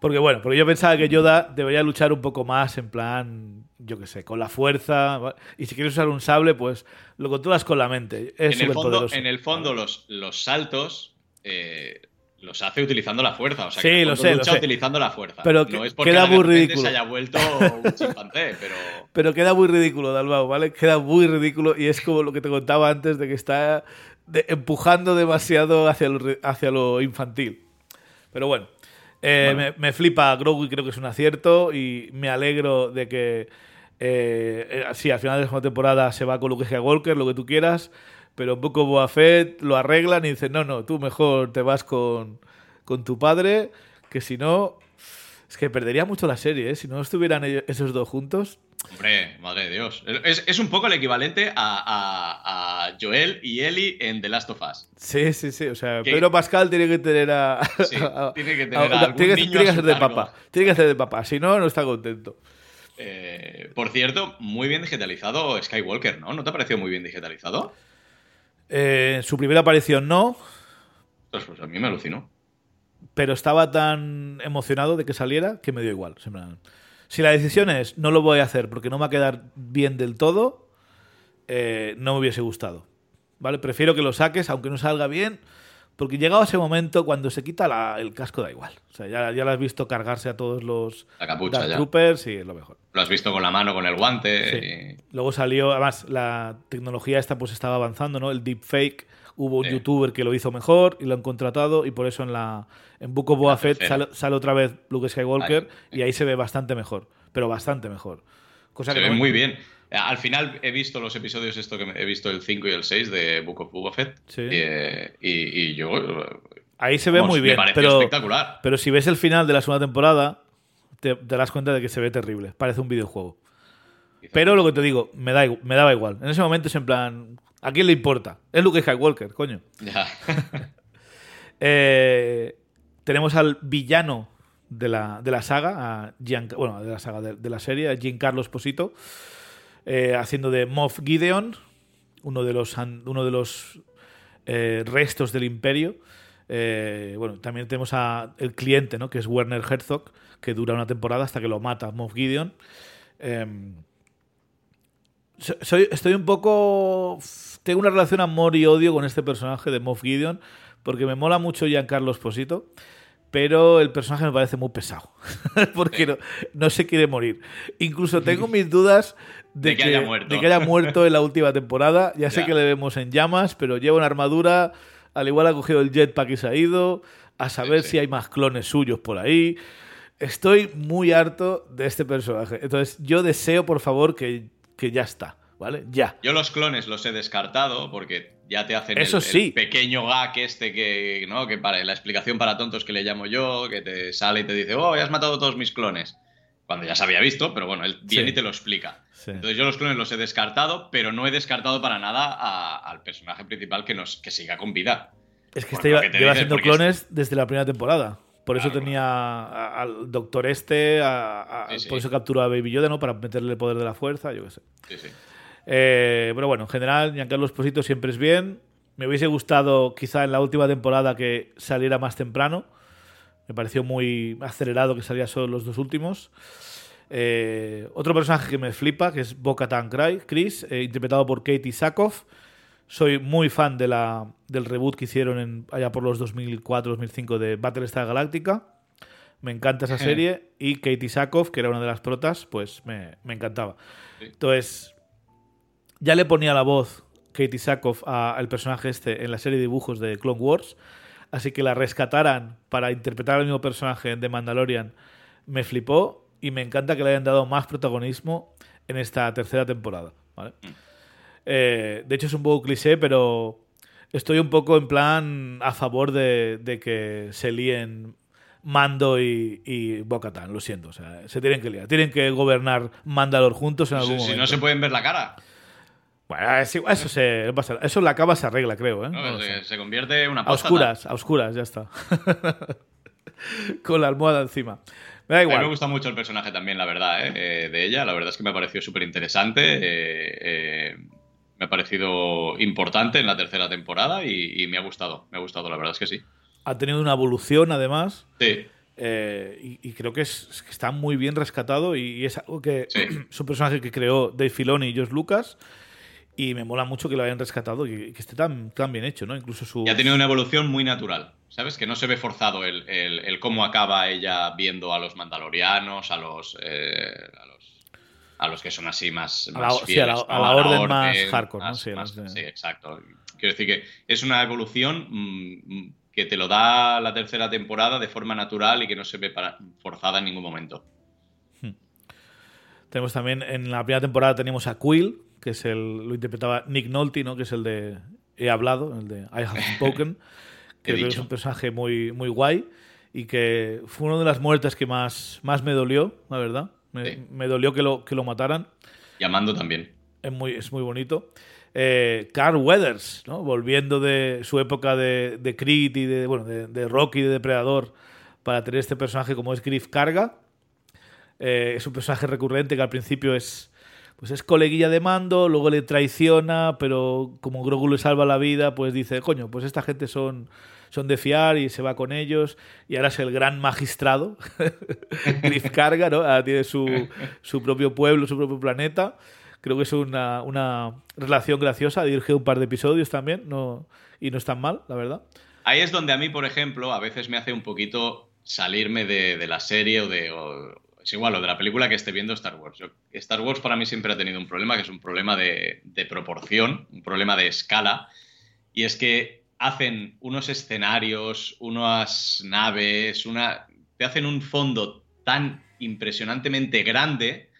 Porque bueno, porque yo pensaba que Yoda debería luchar un poco más en plan, yo qué sé, con la fuerza. Y si quieres usar un sable, pues lo controlas con la mente. Es en, el fondo, en el fondo, los, los saltos eh, los hace utilizando la fuerza. O sea, sí, lo sé, lo sé. utilizando la fuerza. Pero no es porque queda muy ridículo. se haya vuelto un chimpancé, pero... pero queda muy ridículo, Dalbao, ¿vale? Queda muy ridículo y es como lo que te contaba antes de que está empujando demasiado hacia lo, hacia lo infantil. Pero bueno, eh, me, flipa Grogu y creo que es un acierto y me alegro de que... Eh, sí, al final de la temporada se va con Luke Skywalker, lo que tú quieras, pero un poco Boa lo arreglan y dicen, no, no, tú mejor te vas con, tu padre, que si no, es que perdería mucho la serie, ¿eh? si no estuvieran esos dos juntos. Hombre, madre de Dios. Es, un poco el equivalente a, Joel y Ellie en The Last of Us. Sí, sí, sí. O sea, Pedro Pascal tiene que tener a. Sí, tiene que tener a, tiene, tiene que ser de papá. Tiene que ser de papá. Si no, no está contento. Eh, por cierto, muy bien digitalizado Skywalker, ¿no? ¿No te ha parecido muy bien digitalizado? Eh, su primera aparición no. Pues, pues, a mí me alucinó. Pero estaba tan emocionado de que saliera que me dio igual. Si la decisión es no lo voy a hacer porque no me va a quedar bien del todo, eh, no me hubiese gustado. ¿Vale? Prefiero que lo saques, aunque no salga bien, porque llegado ese momento, cuando se quita el casco, da igual. O sea, ya, ya lo has visto cargarse a todos los la capucha, troopers y es lo mejor. Lo has visto con la mano, con el guante. Luego salió, además, la tecnología esta pues estaba avanzando, ¿no? El deepfake. Hubo un youtuber que lo hizo mejor y lo han contratado y por eso en la en Book of Boba Fett sale, otra vez Luke Skywalker y ahí se ve bastante mejor, pero bastante mejor. Cosa se ve muy bien. Al final he visto los episodios, esto que he visto el 5 y el 6 de Book of Boba Fett. Y, yo. Ahí se ve muy bien. Me pero, espectacular. Pero si ves el final de la segunda temporada, te, das cuenta de que se ve terrible. Parece un videojuego. Pero lo que te digo, me, da, me daba igual. En ese momento es en plan. ¿A quién le importa? Es Luke Skywalker, coño. Ya. Eh, tenemos al villano de la, de la saga, a bueno, de la saga de, la serie, a Giancarlo Esposito eh, haciendo de Moff Gideon, uno de los, uno de los eh, restos del imperio. Eh, bueno, también tenemos a el cliente, ¿no? que es Werner Herzog, que dura una temporada hasta que lo mata Moff Gideon. Soy, estoy un poco. Tengo una relación amor y odio con este personaje de Moff Gideon, porque me mola mucho Giancarlo Esposito pero el personaje me parece muy pesado, porque no, se quiere morir. Incluso tengo mis dudas de, que, haya muerto. en la última temporada. Ya sé que le vemos en llamas, pero lleva una armadura, al igual ha cogido el jetpack y se ha ido, a saber si hay más clones suyos por ahí. Estoy muy harto de este personaje. Entonces yo deseo, por favor, que, que ya está. ¿Vale? Ya. Yo los clones los he descartado porque Ya te hacen Eso el, sí. el pequeño gag este que, ¿no? Que para la explicación para tontos que le llamo yo, que te sale y te dice, oh, ya has matado todos mis clones. Cuando ya se había visto, pero bueno, él viene Sí. y te lo explica. Sí. Entonces yo los clones los he descartado, pero no he descartado para nada a- al personaje principal que, nos, que siga con vida. Es que este lleva, que porque clones desde la primera temporada. Por eso Claro, tenía al doctor este, a- a- Sí, sí. por eso capturó a Baby Yoda, ¿no? Para meterle el poder de la fuerza, yo qué sé. Sí, sí. Eh, pero bueno, en general, Giancarlo Esposito siempre es bien. Me hubiese gustado quizá en la última temporada que saliera más temprano. Me pareció muy acelerado que saliera solo los dos últimos. Eh, otro personaje que me flipa, que es Bo-Katan Cry- Chris, eh, interpretado por Katie Sackhoff. Soy muy fan de la, del reboot que hicieron en, allá por los 2004-2005 de Battlestar Galactica. Me encanta esa serie. Y Katie Sackhoff, que era una de las protas, pues me, me encantaba. Sí. Entonces, ya le ponía la voz Katie Sackhoff al personaje este en la serie de dibujos de Clone Wars. Así que la rescataran para interpretar al mismo personaje en The Mandalorian me flipó y me encanta que le hayan dado más protagonismo en esta tercera temporada. ¿vale? Eh, de hecho es un poco cliché, pero estoy un poco en plan a favor de, de que se líen Mando y, y Bo-Katan, lo siento. O sea, se tienen que liar. Tienen que gobernar Mandalor juntos en algún Si, si momento. no se pueden ver la cara, Bueno, es igual, eso, se, pasa eso la cava se arregla, creo. ¿eh? ¿no? No lo se, convierte en una A próstata. oscuras, a oscuras, ya está. Con la almohada encima. Me da A mí me igual. gusta mucho el personaje también, la verdad, ¿eh? Eh, de ella. La verdad es que me ha parecido súper interesante. Me ha parecido importante en la tercera temporada y, y me ha gustado. Me ha gustado, la verdad es que sí. Ha tenido una evolución, además. Sí, eh, y, y creo que, es, que está muy bien rescatado. Y, y es algo que Sí. es un personaje que creó Dave Filoni y Josh Lucas. Y me mola mucho que lo hayan rescatado y que esté tan, tan bien hecho, ¿no? Incluso su. y ha tenido una evolución muy natural. ¿Sabes? Que no se ve forzado el, el- el cómo acaba ella viendo a los mandalorianos, a los. eh, a los a los que son así más, A la- más sí, a la- orden más hardcore, Sí, más- más de- sí, exacto. Quiero decir que es una evolución mm, que te lo da la tercera temporada de forma natural y que no se ve para- forzada en ningún momento. Tenemos también, en la primera temporada tenemos a Quill, que es el. Lo interpretaba Nick Nolte, ¿no? Que es el de. He hablado, el de I have spoken. que He creo que es un personaje muy, muy guay. Y que fue una de las muertes que más, más me dolió, la verdad. Me, Sí. me dolió que lo, que lo mataran. Llamando también. Es muy, es muy bonito. Eh, Carl Weathers, ¿no? Volviendo de su época de, de Creed y de, bueno, de, de Rocky y de Depredador para tener este personaje como es Griff Carga. Eh, es un personaje recurrente que al principio es pues es coleguilla de mando, luego le traiciona, pero como Grogu le salva la vida, pues dice, coño, pues esta gente son, son de fiar y se va con ellos. Y ahora es el gran magistrado. Griff Carga, ¿no? Ahora tiene su, su propio pueblo, su propio planeta. Creo que es una, una relación graciosa. Dirige un par de episodios también no, y no es tan mal, la verdad. Ahí es donde a mí, por ejemplo, a veces me hace un poquito salirme de, de la serie o de. es igual, o de la película que esté viendo Star Wars. Star Wars para mí siempre ha tenido un problema, que es un problema de, de proporción, un problema de escala. Y es que hacen unos escenarios, unas naves, una. Te hacen un fondo tan impresionantemente grande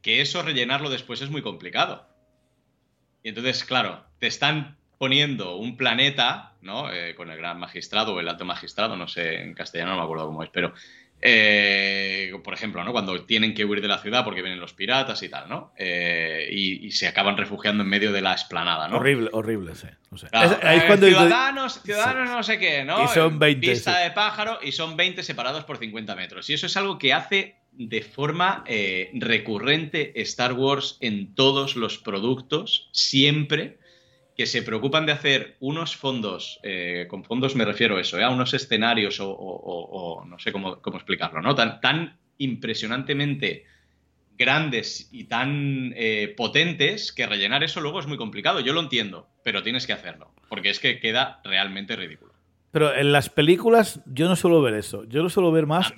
que eso rellenarlo después es muy complicado. Y entonces, claro, te están poniendo un planeta, ¿no? Eh, con el gran magistrado o el alto magistrado, no sé, en castellano no me acuerdo cómo es, pero, eh, por ejemplo, ¿no? Cuando tienen que huir de la ciudad porque vienen los piratas y tal, ¿no? Eh, y, y se acaban refugiando en medio de la esplanada, ¿no? Horrible, horrible, sí. Claro, Es- ahí eh, cuando ciudadanos, ciudadanos no sé qué, ¿no? Y son 20, Vista sí. de pájaro y son 20 separados por 50 metros. Y eso es algo que hace de forma recurrente Star Wars en todos los productos, siempre que se preocupan de hacer unos fondos, eh, con fondos me refiero a eso, ¿eh? a unos escenarios o, no sé cómo, cómo explicarlo, ¿no? Tan, tan impresionantemente grandes y tan eh, potentes que rellenar eso luego es muy complicado. Yo lo entiendo, pero tienes que hacerlo, porque es que queda realmente ridículo. Pero en las películas yo no suelo ver eso. Yo lo suelo ver más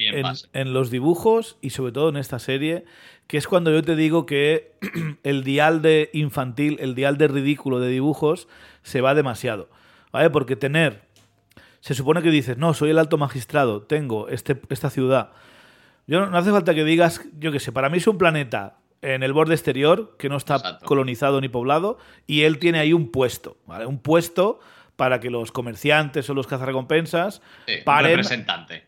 en, los dibujos y sobre todo en esta serie, que es cuando yo te digo que el dial de infantil, el dial de ridículo de dibujos se va demasiado. ¿Vale? Porque tener... Se supone que dices, no, soy el alto magistrado, tengo este, esta ciudad. Yo no, no hace falta que digas, yo qué sé, para mí es un planeta en el borde exterior, que no está Exacto. colonizado ni poblado, y él tiene ahí un puesto, ¿vale? Un puesto para que los comerciantes o los cazarrecompensas Sí, un paren. representante.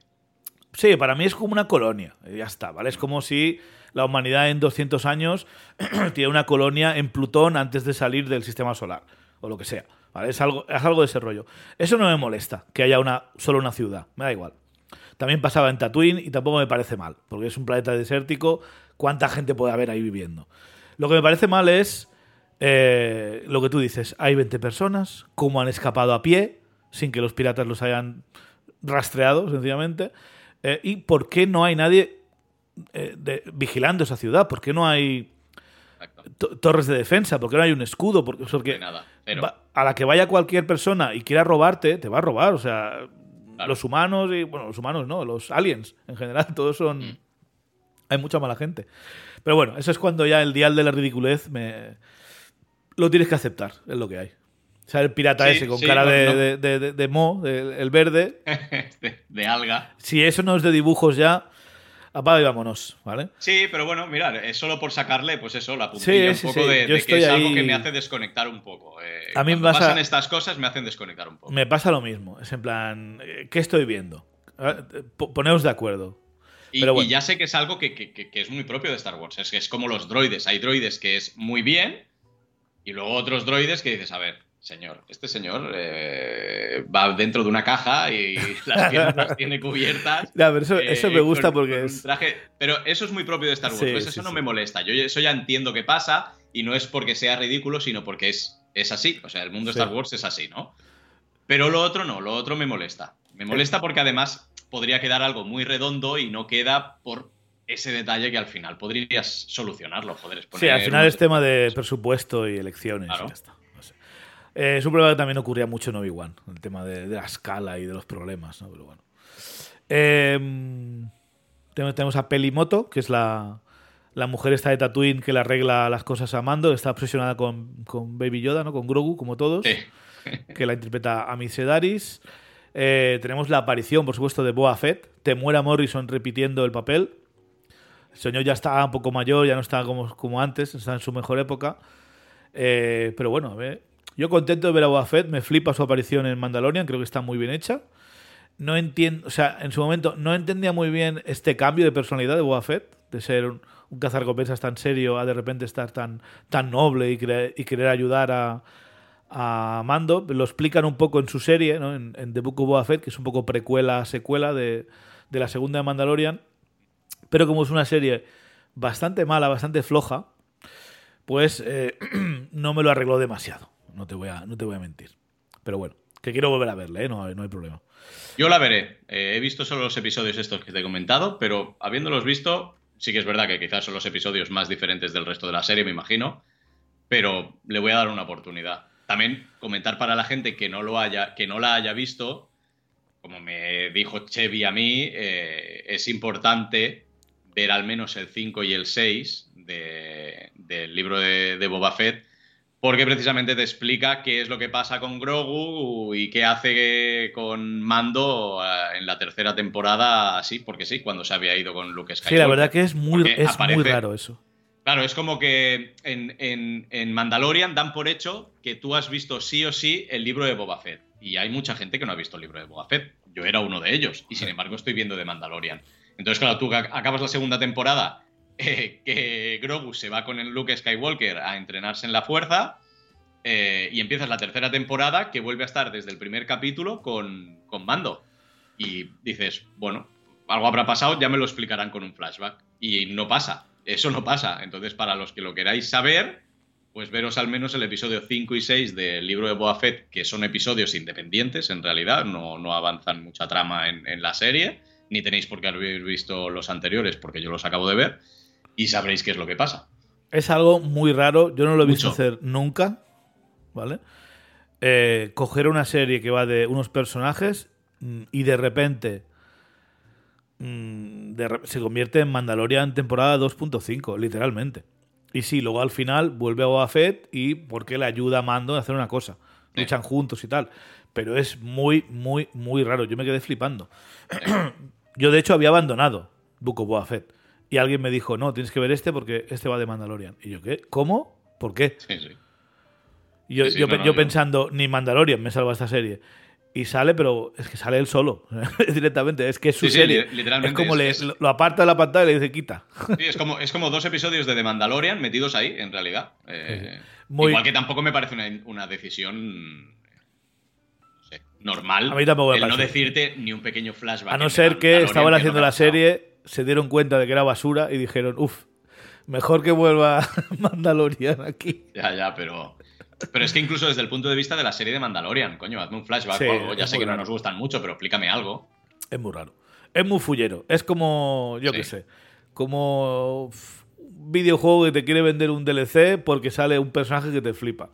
Sí, para mí es como una colonia, y ya está, ¿vale? Es como si la humanidad en 200 años tiene una colonia en Plutón antes de salir del sistema solar, o lo que sea, ¿vale? Es algo, es algo de ese rollo. Eso no me molesta, que haya una, solo una ciudad, me da igual. También pasaba en Tatooine y tampoco me parece mal, porque es un planeta desértico, ¿cuánta gente puede haber ahí viviendo? Lo que me parece mal es eh, lo que tú dices, hay 20 personas, cómo han escapado a pie, sin que los piratas los hayan rastreado, sencillamente, eh, y por qué no hay nadie eh, de- vigilando esa ciudad, por qué no hay to- torres de defensa, por qué no hay un escudo, porque, porque De nada. Pero va- a la que vaya cualquier persona y quiera robarte, te va a robar, o sea, Claro. los humanos y, bueno, los humanos no, los aliens en general, todos son... Mm. Hay mucha mala gente. Pero bueno, eso es cuando ya el dial de la ridiculez me... Lo tienes que aceptar, es lo que hay. O sea, el pirata Sí, ese con sí, cara no, de, no. de- de- de- de mo, el verde, de, alga. si eso no es de dibujos ya, apaga y vámonos, ¿vale? Sí, pero bueno, mirad, es solo por sacarle, pues eso, la puntilla Sí, un poco de, que es algo que me hace desconectar un poco. Eh, A mí me pasa- pasan estas cosas me hacen desconectar un poco. Me pasa lo mismo. Es en plan, eh, ¿qué estoy viendo? Ah, po- Poneos de acuerdo. Y, pero bueno. y ya sé que es algo que, que- que- que es muy propio de Star Wars. Es que es como los droides. Hay droides que es muy bien y luego otros droides que dices, a ver, señor, este señor eh, va dentro de una caja y las piernas las tiene cubiertas. Ya, pero eso, eh, eso me gusta con- porque con es... traje- Pero eso es muy propio de Star Wars. Sí, eso no sí. me molesta. Yo eso ya entiendo que pasa y no es porque sea ridículo, sino porque es, es así. O sea, el mundo de. Star Wars es así, ¿no? Pero lo otro no, lo otro me molesta. Me molesta porque además podría quedar algo muy redondo y no queda por ese detalle que al final podrías solucionarlo, Sí, al final es tema de presupuesto y elecciones. Claro. y ya está. No sé. Eh, es un problema que también ocurría mucho en Obi-Wan, el tema de, de la escala y de los problemas, ¿no? Pero bueno. Eh, tenemos, a Pelimoto, que es la, la mujer esta de Tatooine que le arregla las cosas a Mando, está obsesionada con, con Baby Yoda, ¿no? Con Grogu, como todos. Sí. que la interpreta Ami Sedaris. Eh, tenemos la aparición, por supuesto, de Boa Fett. Temuera Morrison repitiendo el papel. El señor ya está un poco mayor, ya no está como, como antes, está en su mejor época. Eh, pero bueno, a ver. Yo contento de ver a Boa Fett, me flipa su aparición en Mandalorian, creo que está muy bien hecha. No entiendo, o sea, en su momento no entendía muy bien este cambio de personalidad de Boa Fett, de ser un, un cazarrecompensas tan serio a de repente estar tan, tan noble y, cre- y querer ayudar a, a Mando. Lo explican un poco en su serie, ¿no? en, en The Book of Boba Fett, que es un poco precuela, secuela de, de la segunda de Mandalorian. Pero como es una serie bastante mala, bastante floja, pues eh, no me lo arregló demasiado. No te voy a, no te voy a mentir. Pero bueno, que quiero volver a verle, ¿eh? no, no hay problema. Yo la veré. Eh, he visto solo los episodios estos que te he comentado, pero habiéndolos visto, sí que es verdad que quizás son los episodios más diferentes del resto de la serie, me imagino. Pero le voy a dar una oportunidad. También comentar para la gente que no lo haya, que no la haya visto, como me dijo Chevy a mí, es importante ver al menos el 5 y el 6 de- del libro de, de Boba Fett, porque precisamente te explica qué es lo que pasa con Grogu y qué hace con Mando eh, en la tercera temporada, así, porque sí, cuando se había ido con Luke Skywalker. Sí, la verdad que es muy, es muy raro eso. Claro, es como que en, en- en Mandalorian dan por hecho que tú has visto sí o sí el libro de Boba Fett. Y hay mucha gente que no ha visto el libro de Boba Fett. Yo era uno de ellos. Y sin embargo estoy viendo de Mandalorian. Entonces, claro, tú ac- acabas la segunda temporada eh, que Grogu se va con el Luke Skywalker a entrenarse en la fuerza. eh, y empiezas la tercera temporada que vuelve a estar desde el primer capítulo con, con Mando. Y dices, bueno, algo habrá pasado, ya me lo explicarán con un flashback. Y no pasa, eso no pasa. Entonces, para los que lo queráis saber, pues veros al menos el episodio 5 y 6 del libro de Boba Fett, que son episodios independientes en realidad, no, no avanzan mucha trama en la serie, ni tenéis por qué haber visto los anteriores porque yo los acabo de ver, y sabréis qué es lo que pasa. Es algo muy raro, yo no lo he visto Mucho. hacer nunca, ¿vale? Eh, coger una serie que va de unos personajes mm, y de repente mm, de re- se convierte en Mandalorian temporada 2.5, literalmente. Y sí, luego al final vuelve a Boba Fett y porque le ayuda a Mando a hacer una cosa. Sí. Luchan juntos y tal. Pero es muy, muy, muy raro. Yo me quedé flipando. Yo, de hecho, había abandonado Book of Boba Fett. y alguien me dijo, no, tienes que ver este porque este va de Mandalorian. Y yo, ¿qué? ¿Cómo? ¿Por qué? Sí, sí. Yo, Sí, yo, no, no, pensando, ni Mandalorian me salva esta serie. Y sale, pero es que sale él solo, directamente. Es que es su Sí, serie. li- literalmente es como es- le, es- lo, aparta de la pantalla y le dice, quita. Sí, es como, es como dos episodios de The Mandalorian metidos ahí, en realidad. Eh, Muy- Igual que tampoco me parece una, una decisión normal A mí tampoco me el no decirte ni un pequeño flashback. A no ser que estaban haciendo la serie, se dieron cuenta de que era basura y dijeron, uff, mejor que vuelva Mandalorian aquí. Ya, ya, pero. Pero es que incluso desde el punto de vista de la serie de Mandalorian, coño, hazme un flashback Sí, o algo. Ya sé que no nos gustan mucho, pero explícame algo. Es muy raro. Es muy fullero. Es como, yo Sí. qué sé, como un videojuego que te quiere vender un DLC porque sale un personaje que te flipa.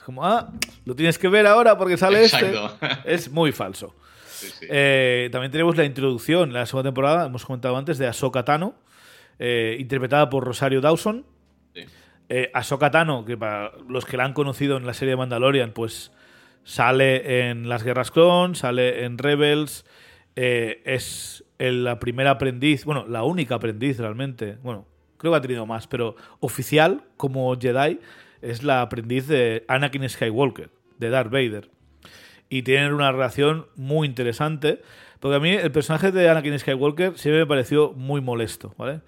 Es como, ah, lo tienes que ver ahora porque sale Exacto. este. Es muy falso. Sí, sí. Eh, también tenemos la introducción, la segunda temporada, hemos comentado antes, de Ahsoka Tano, eh, interpretada por Rosario Dawson. Sí. Eh, Ahsoka Tano, que para los que la han conocido en la serie de Mandalorian, pues sale en Las Guerras Clon, sale en Rebels, es el- la primera aprendiz, bueno, la única aprendiz realmente, bueno, creo que ha tenido más, pero oficial como Jedi es la aprendiz de Anakin Skywalker, de Darth Vader. Y tienen una relación muy interesante, porque a mí el personaje de Anakin Skywalker siempre me pareció muy molesto, ¿vale?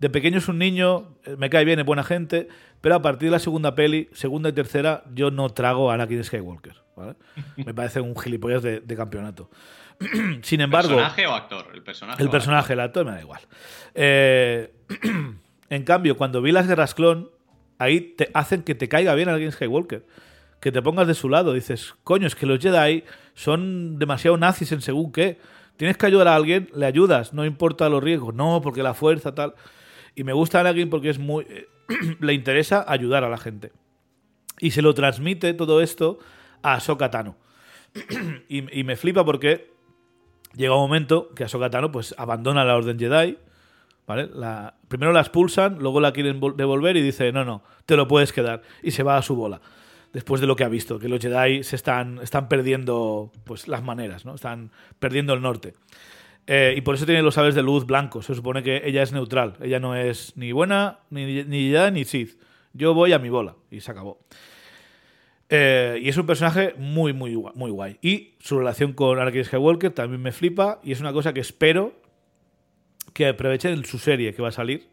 De pequeño es un niño, eh, me cae bien, es buena gente, pero a partir de la segunda peli, segunda y tercera, yo no trago a Anakin Skywalker, ¿vale? Me parece un gilipollas de, de campeonato. Sin embargo, ¿Personaje o actor? El el personaje, el actor, me da igual. Eh, en cambio, cuando vi las guerras clon, ahí te hacen que te caiga bien alguien Skywalker. Que te pongas de su lado. Dices, coño, es que los Jedi son demasiado nazis en según qué. Tienes que ayudar a alguien, le ayudas, no importa los riesgos. No, porque la fuerza, tal. Y me gusta Anakin porque es muy. eh, le interesa ayudar a la gente. Y se lo transmite todo esto a Ahsoka Tano. y, me flipa porque llega un momento que Ahsoka Tano pues abandona la Orden Jedi, ¿vale? La, primero la expulsan, luego la quieren vol- devolver y dice, no, no, te lo puedes quedar. Y se va a su bola. Después de lo que ha visto, que los Jedi se están, están perdiendo pues, las maneras, ¿no? Están perdiendo el norte. Eh, y por eso tiene los sables de luz blancos. Se supone que ella es neutral. Ella no es ni buena, ni, ni Jedi, ni Sith. Yo voy a mi bola. Y se acabó. Eh, y es un personaje muy, muy, muy guay. Y su relación con Anakin Skywalker también me flipa. Y es una cosa que espero que aprovechen en su serie que va a salir.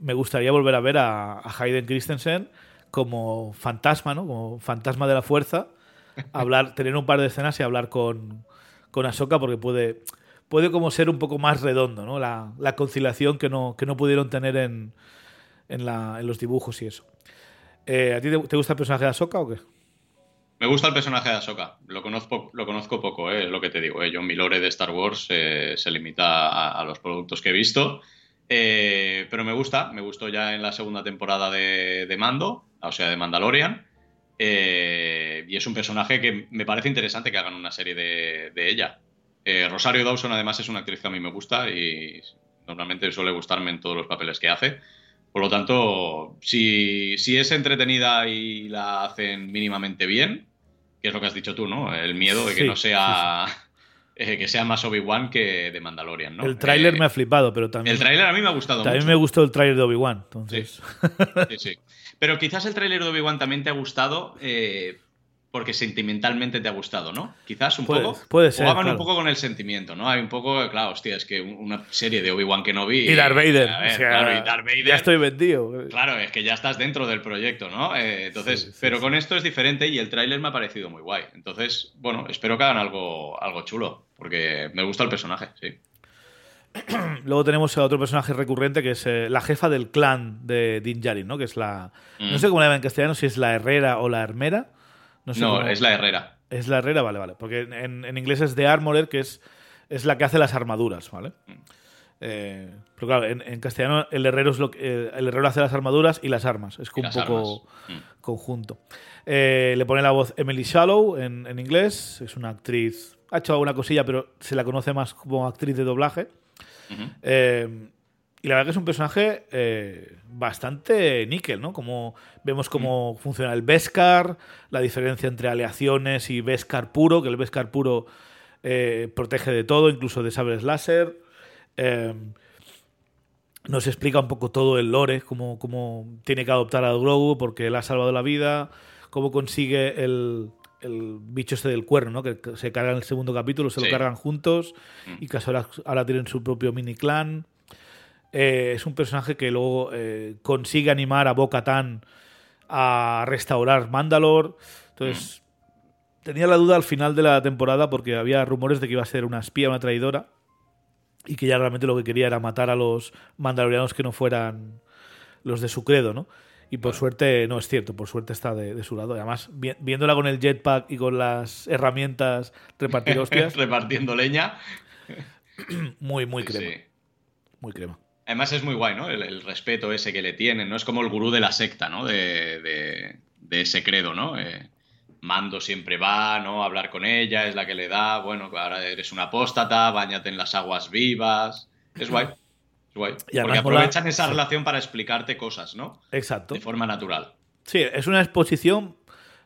Me gustaría volver a ver a, a Hayden Christensen como fantasma, ¿no? Como fantasma de la fuerza. Hablar, tener un par de escenas y hablar con, con Ahsoka porque puede, puede como ser un poco más redondo, ¿no? La, la conciliación que no, que no pudieron tener en, en, la- en los dibujos y eso. Eh, ¿A ti te, te gusta el personaje de Ahsoka o qué? Me gusta el personaje de Ahsoka. Lo conozco, lo conozco poco, eh, es lo que te digo. eh. Yo, mi lore de Star Wars eh, se limita a, los productos que he visto. Eh, pero me gusta, me gustó ya en la segunda temporada de, de Mando, o sea, de Mandalorian. Eh, y es un personaje que me parece interesante que hagan una serie de, ella. Eh, Rosario Dawson, además, es una actriz que a mí me gusta y normalmente suele gustarme en todos los papeles que hace. Por lo tanto, si es entretenida y la hacen mínimamente bien, que es lo que has dicho tú, ¿no? El miedo de que Sí, no sea. eh, que sea más Obi-Wan que de Mandalorian, ¿no? el tráiler Eh, me ha flipado, pero también, El tráiler a mí me ha gustado también mucho. me gustó el tráiler de Obi-Wan. Entonces, Sí, sí. Pero quizás el tráiler de Obi-Wan también te ha gustado eh, porque sentimentalmente te ha gustado, ¿no? Quizás un Puede- poco. puede ser, Jugaban claro. un poco con el sentimiento, ¿no? Hay un poco, claro, hostia, es que una serie de Obi-Wan que no vi. y Darth Vader. a ver, o sea, claro, y Darth Vader. Ya estoy vendido. Claro, es que ya estás dentro del proyecto, ¿no? Eh, entonces, Sí, sí, pero sí. con esto es diferente y el tráiler me ha parecido muy guay. Entonces, bueno, espero que hagan algo, algo chulo, porque me gusta el personaje, sí. Luego tenemos a otro personaje recurrente que es eh, la jefa del clan de Din Djarin, ¿no? Que es la. Mm. No sé cómo la llaman en castellano, si es la herrera o la hermera. No, sé No, cómo- es la Herrera. Es la herrera, vale, vale. Porque en, en inglés es The Armorer, que es, es la que hace las armaduras, ¿vale? Mm. Eh, pero claro, en, en castellano el herrero es lo que, eh, el herrero hace las armaduras y las armas. Es un poco armas. Mm. conjunto. Eh, le pone la voz Emily Shallow en, en inglés. Es una actriz. Ha hecho alguna cosilla, pero se la conoce más como actriz de doblaje. Eh, y la verdad que es un personaje eh, bastante níquel, ¿no? Como vemos cómo funciona el Beskar, la diferencia entre aleaciones y Beskar puro, que el Beskar puro eh, protege de todo, incluso de sables láser. Eh, nos explica un poco todo el lore, cómo, cómo tiene que adoptar a Grogu porque él ha salvado la vida, cómo consigue el, el bicho este del cuerno, ¿no? que se carga en el segundo capítulo, se lo cargan juntos Mm. y que ahora, ahora tienen su propio mini clan. Eh, es un personaje que luego eh, consigue animar a Bo Katan a restaurar Mandalore. Entonces, tenía la duda al final de la temporada porque había rumores de que iba a ser una espía, una traidora y que ya realmente lo que quería era matar a los mandalorianos que no fueran los de su credo, ¿no? Y por suerte no es cierto, por suerte está de, de su lado. Y además, vi- viéndola con el jetpack y con las herramientas repartir hostias, Repartiendo leña. muy, muy crema. Sí. Muy crema. Además es muy guay, ¿no? El, el respeto ese que le tienen, ¿no? Es como el gurú de la secta, ¿no? De, de- de ese credo, ¿no? Eh, Mando siempre va, ¿no? A hablar con ella, es la que le da, bueno, ahora eres una apóstata, bañate en las aguas vivas. Es guay. Es guay. Y Porque mola- aprovechan esa relación para explicarte cosas, ¿no? Exacto. De forma natural. Sí, es una exposición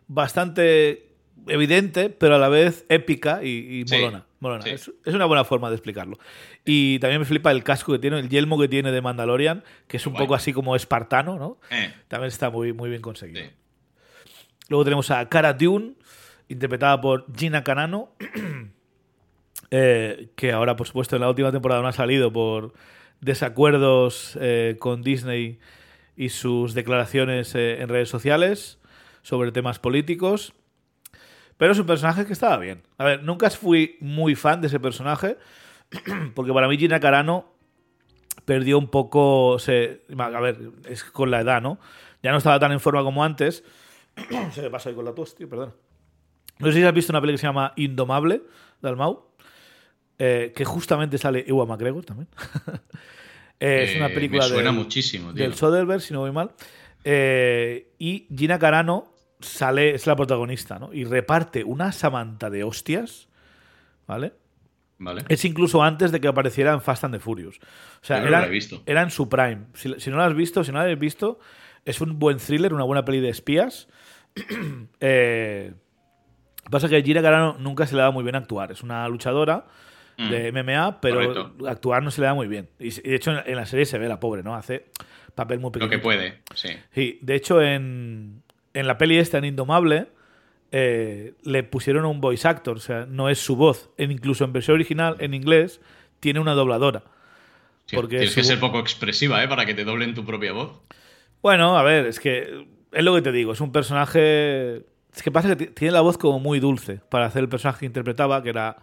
bastante evidente, pero a la vez épica y, y Sí, sí. Es, es una buena forma de explicarlo. Y también me flipa el casco que tiene, el yelmo que tiene de Mandalorian, que es un poco así como espartano, ¿no? Eh, También está muy, muy bien conseguido. sí. Luego tenemos a Cara Dune, interpretada por Gina Carano, eh, que ahora, por supuesto, en la última temporada no ha salido por desacuerdos eh, con Disney y sus declaraciones en redes sociales sobre temas políticos. Pero es un personaje que estaba bien. A ver, nunca fui muy fan de ese personaje, porque para mí Gina Carano perdió un poco. Se, a ver, es con la edad, ¿no? Ya no estaba tan en forma como antes. Se me pasa ahí con la tos, tío, perdón. No sé si has visto una película que se llama Indomable, de Almau, eh, que justamente sale Ewan McGregor también. Eh, es una Eh, película me suena del, muchísimo, tío. del Soderbergh, si no voy mal. Eh, y Gina Carano sale, es la protagonista, ¿no? Y reparte una samanta de hostias, ¿vale? Vale. Es incluso antes de que apareciera en Fast and the Furious. O sea, no era, era en su prime. Si, si no la has visto, si no la habéis visto, es un buen thriller, una buena peli de espías. eh, pasa que a Gina Carano nunca se le da muy bien actuar. Es una luchadora Mm. de MMA, pero Correcto. actuar no se le da muy bien. Y, de hecho, en, en la serie se ve la pobre, ¿no? Hace papel muy pequeño. Lo que puede, sí. Sí, de hecho, en, en la peli esta, en Indomable, eh, le pusieron un voice actor, o sea, no es su voz. En, incluso en versión original, en inglés, tiene una dobladora. Sí, Porque Tienes su- que ser poco expresiva, ¿eh? Para que te doblen tu propia voz. Bueno, a ver, es que es lo que te digo, es un personaje... Es que pasa que ti- tiene la voz como muy dulce para hacer el personaje que interpretaba, que era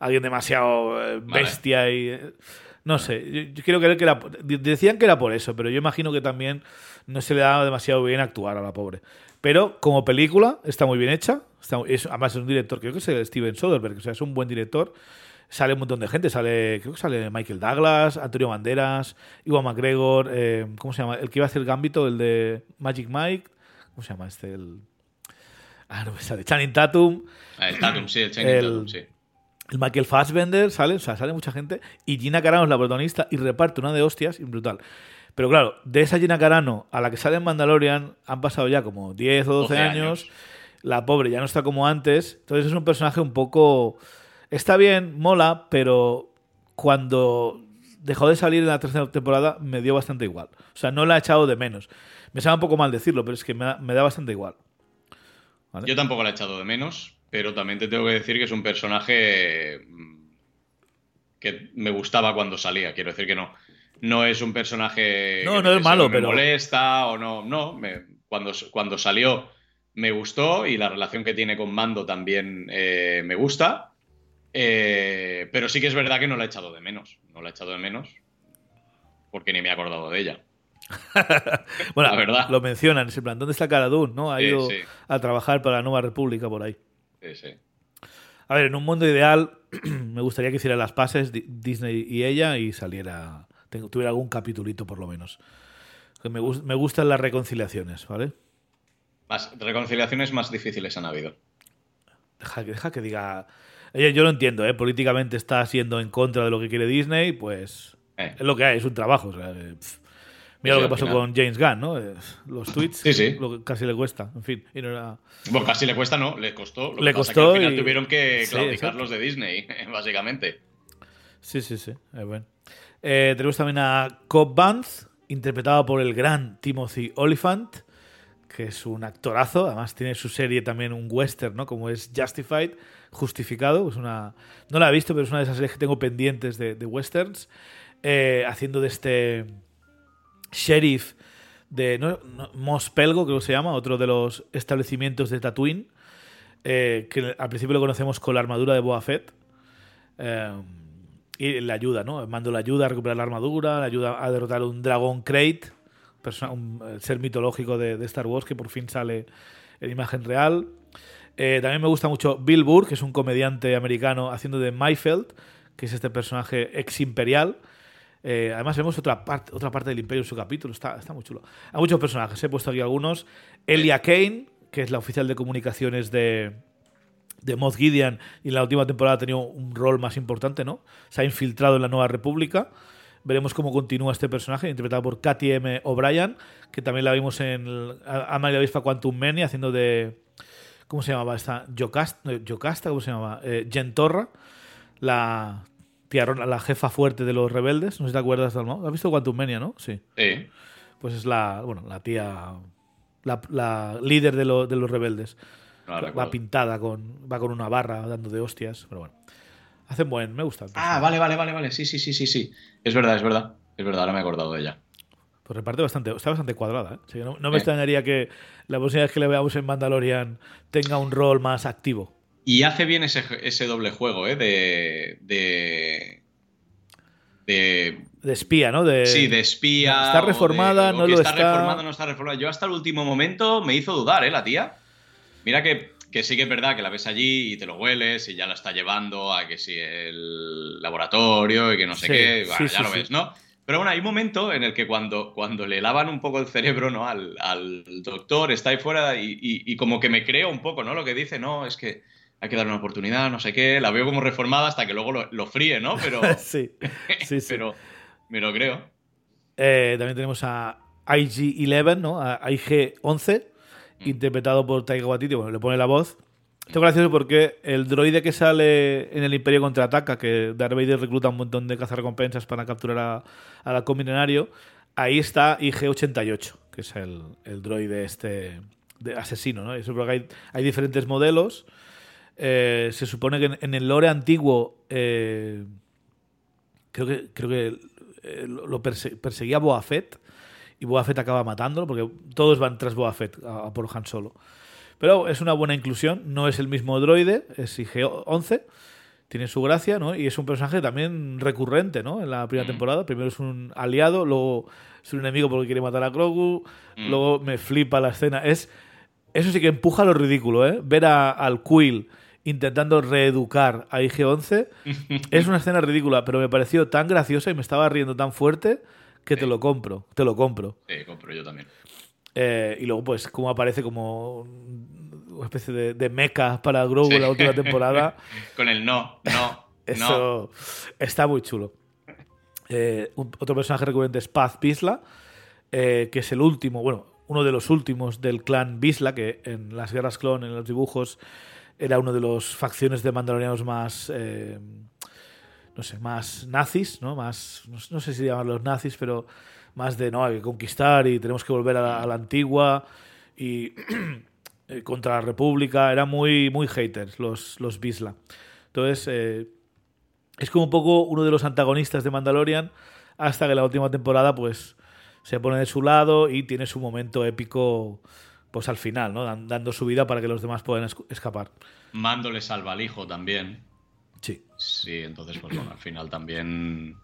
alguien demasiado eh, Vale. bestia y... eh, No sé, yo, yo quiero creer que era... de- Decían que era por eso, pero yo imagino que también no se le daba demasiado bien actuar a la pobre. Pero como película está muy bien hecha. Está, es, además es un director, creo que es el Steven Soderbergh, o sea, es un buen director. Sale un montón de gente, sale, creo que sale Michael Douglas, Antonio Banderas, Iwan McGregor, eh, ¿cómo se llama? El que iba a hacer Gambito, el de Magic Mike, ¿cómo se llama este? El, ah, no me sale, Channing Tatum, Ah, El Tatum, sí, el Channing El- Tatum, sí. el Michael Fassbender, sale, o sea, sale mucha gente, y Gina Carano es la protagonista y reparte una de hostias brutal. Pero claro, de esa Gina Carano a la que sale en Mandalorian han pasado ya como 10 o 12, 12 años. años. La pobre ya no está como antes. Entonces es un personaje un poco... Está bien, mola, pero cuando dejó de salir en la tercera temporada me dio bastante igual. O sea, no la he echado de menos. Me sabe un poco mal decirlo, pero es que me da, me da bastante igual. ¿Vale? Yo tampoco la he echado de menos, pero también te tengo que decir que es un personaje mm, que me gustaba cuando salía. Quiero decir que no. No es un personaje No, que no es malo, me pero- molesta o no. No, me- cuando, cuando salió me gustó y la relación que tiene con Mando también eh, me gusta. Eh, pero sí que es verdad que no la he echado de menos. No la he echado de menos porque ni me he acordado de ella. Bueno, La verdad. lo mencionan, en plan, ¿dónde está Cara Dune? ¿no? Ha Sí, ido sí. a trabajar para la Nueva República por ahí. Sí, sí. A ver, en un mundo ideal me gustaría que hiciera las pases Di- Disney y ella y saliera, tengo- tuviera algún capitulito por lo menos. Me, me gustan las reconciliaciones, ¿vale? Más, reconciliaciones más difíciles han habido. Deja, que- deja que diga... Oye, yo lo entiendo, ¿eh? Políticamente está siendo en contra de lo que quiere Disney, pues Eh. es lo que hay, es un trabajo. o sea, pff. Mira Sí, lo que pasó con James Gunn, ¿no? Eh, Los tweets, Sí, sí. lo que casi le cuesta, en fin. Y no era... Bueno, casi le cuesta, no, le costó. Lo Le que pasa costó que al final y- tuvieron que claudicar los de Disney, básicamente. Sí, sí, sí. Es bueno. Eh, tenemos también a Cobb Vanth, interpretado por el gran Timothy Oliphant, que es un actorazo. Además, tiene su serie también un western, ¿no? Como es Justified, Justificado. Es una, no la he visto, pero es una de esas series que tengo pendientes de, westerns. Eh, haciendo de este sheriff de ¿no? Mos Pelgo, creo que se llama, otro de los establecimientos de Tatooine, eh, que al principio lo conocemos con la armadura de Boa Fett. Y le ayuda, ¿no? Mando le ayuda a recuperar la armadura, le ayuda a derrotar un dragón Crate, un ser mitológico de, de Star Wars que por fin sale en imagen real. Eh, también me gusta mucho Bill Burr, que es un comediante americano haciendo de Mayfeld, que es este personaje ex imperial. Eh, además vemos otra parte, otra parte del imperio en su capítulo, está, está muy chulo. Hay muchos personajes, he puesto aquí algunos. Elia Kane, que es la oficial de comunicaciones de, de Moff Gideon y en la última temporada ha tenido un rol más importante, ¿no? Se ha infiltrado en la Nueva República. Veremos cómo continúa este personaje, interpretado por Katy M. O'Brien, que también la vimos en el- A- la Avispa Quantum Mania, haciendo de... ¿Cómo se llamaba esta? Yocasta, Yocasta ¿cómo se llamaba? Eh, Jen Torra, la tiarona- la jefa fuerte de los rebeldes. No sé si te acuerdas, Dalmau. ¿Has visto Quantum Mania, no? Sí. Sí. Pues es la, bueno, la tía... La, la líder de, lo- de los rebeldes No la va recuerdo. pintada con va con una barra dando de hostias pero bueno hacen buen me gusta Ah, vale, vale, vale, vale. Sí, sí, sí, sí, sí. Es verdad, es verdad. Es verdad, ahora me he acordado de ella. pues reparte bastante está bastante cuadrada ¿eh? No, no me Eh. extrañaría que la próxima vez que le veamos en Mandalorian tenga un rol más activo Y hace bien ese, ese doble juego, ¿eh? De. de. de de espía no de sí, de espía. está o reformada, de- o no lo está. está. reformada, no está reformada. Yo hasta el último momento me hizo dudar, ¿eh? La tía. Mira que, que sí que es verdad que la ves allí y te lo hueles y ya la está llevando a que si el laboratorio y que no sé Sí, qué. sí, Bueno, sí, ya lo ves, ¿no? Pero bueno, hay un momento en el que cuando, cuando le lavan un poco el cerebro, ¿no? Al, al doctor, está ahí fuera y, y- y como que me creo un poco, ¿no? Lo que dice, no, es que hay que darle una oportunidad, no sé qué. La veo como reformada hasta que luego lo, lo fríe, ¿no? Pero, sí sí sí pero me lo creo. Eh, también tenemos a IG-11 no a IG-11 Mm. interpretado por Taika Waititi bueno le pone la voz esto es gracioso porque el droide que sale en el Imperio contraataca, que Darth Vader recluta un montón de cazarrecompensas para capturar a, a la Milenario, ahí está IG-88, que es el, el droide este asesino, ¿no? Eso hay, diferentes modelos. Eh, se supone que en, el lore antiguo eh, creo que creo que eh, lo lo perse- perseguía Boa Fett y Boa Fett acaba matándolo porque todos van tras Boa Fett a, a por Han Solo. Pero es una buena inclusión, no es el mismo droide, es IG-11, tiene su gracia, ¿no? Y es un personaje también recurrente, ¿no? En la primera Mm. temporada. Primero es un aliado, luego es un enemigo porque quiere matar a Grogu, Mm. luego me flipa la escena. Es, eso sí que empuja lo ridículo, ¿eh? Ver a- al Quill intentando reeducar a IG-11 es una escena ridícula, pero me pareció tan graciosa y me estaba riendo tan fuerte que te lo compro, te lo compro. Sí, compro yo también. Eh, y luego, pues, como aparece como una especie de, de meca para Grogu en la última temporada. Con el no, no, no. Eso está muy chulo. Eh, un- otro personaje recurrente es Paz Bisla, eh, que es el último, bueno, uno de los últimos del clan Bisla, que en las guerras clon, en los dibujos, era uno de los facciones de mandalorianos más, no sé, más nazis, ¿no? Más, no, sé si llamarlos nazis, pero más de, no, hay que conquistar y tenemos que volver a la, antigua y eh, contra la república. Eran muy, muy haters los, los Bisla. Entonces, eh, es como un poco uno de los antagonistas de Mandalorian hasta que la última temporada pues se pone de su lado y tiene su momento épico pues al final, ¿no? Dan- dando su vida para que los demás puedan escapar. Mando al hijo también. Sí. Sí, entonces, pues bueno, al final también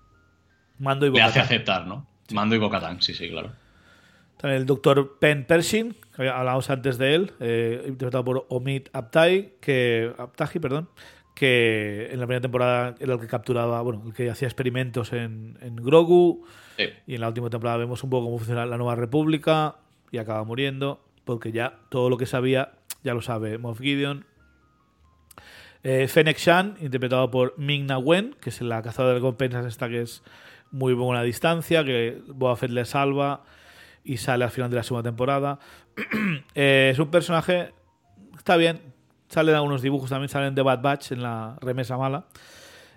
Mando y le hace aceptar, ¿no? Mando y Bocatán, sí, sí, claro. También el doctor Penn Pershing, que hablábamos antes de él, eh, interpretado por Omid Aptai, que, Aptahi, perdón, que en la primera temporada era el que capturaba, bueno, el que hacía experimentos en, en Grogu, Sí. y en la última temporada vemos un poco cómo funciona la nueva república, y acaba muriendo, porque ya todo lo que sabía ya lo sabe Moff Gideon. Eh, Fennec Shan, interpretado por Ming Na Wen, que es la cazadora de recompensas esta que es muy buena distancia, que Boba Fett le salva y sale al final de la segunda temporada. Eh, es un personaje, está bien, salen algunos dibujos también, salen de Bad Batch en la remesa mala.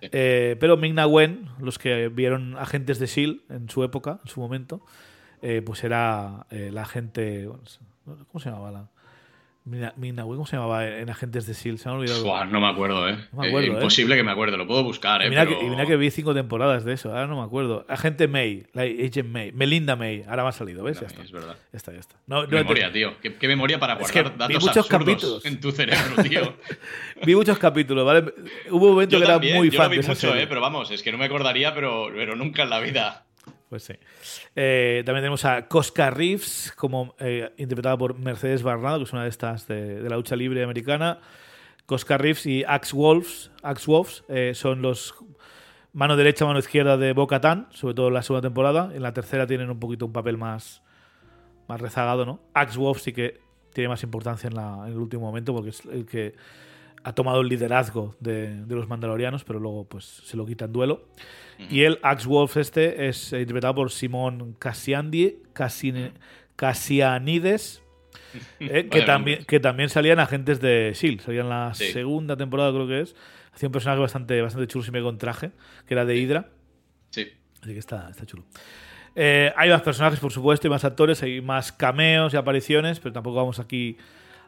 Eh, pero Ming-Na Wen, los que vieron agentes de S.H.I.E.L.D. en su época, en su momento, eh, pues era la agente... ¿Cómo se llamaba la...? Mina, ¿cómo se llamaba en Agentes de S.H.I.E.L.D.? Se me ha olvidado. no me acuerdo, ¿eh? No me acuerdo, eh, imposible que me acuerde, lo puedo buscar, ¿eh? Y mira, que, y mira, que, vi cinco temporadas de eso, ahora no me acuerdo. Agente May, la Agent May, Melinda May, ahora me ha salido, ¿ves? ya está. Es verdad. Ya está, ya está. No, memoria, tío. ¿Qué, memoria para guardar es datos muchos capítulos en tu cerebro, tío. vi muchos capítulos, ¿vale? Hubo un momento que era muy yo fan vi de esa mucho, serie. ¿eh? Pero vamos, es que no me acordaría, pero, pero nunca en la vida. Pues sí. Eh, también tenemos a Cosca Reeves, como eh, interpretada por Mercedes Barnado, que es una de estas de, la lucha libre americana. Cosca Reeves y Axe Wolves, Axe Wolves eh, son los mano derecha, mano izquierda de Boca Tan, sobre todo en la segunda temporada. En la tercera tienen un poquito un papel más, más rezagado, ¿no? Axe Wolves sí que tiene más importancia en el último momento porque es el que ha tomado el liderazgo de, de los mandalorianos, pero luego pues se lo quita en duelo. Y el Axe Wolf este es interpretado por Simón Cassiandi, Cassianides, eh, que, también, que también salían agentes de S.H.I.E.L.D. Salía en la Sí. segunda temporada, creo que es. Hacía un personaje bastante, bastante chulo, siempre con traje, que era de Hydra. Sí. Así que está, está chulo. Eh, hay más personajes, por supuesto, y más actores, hay más cameos y apariciones, pero tampoco vamos aquí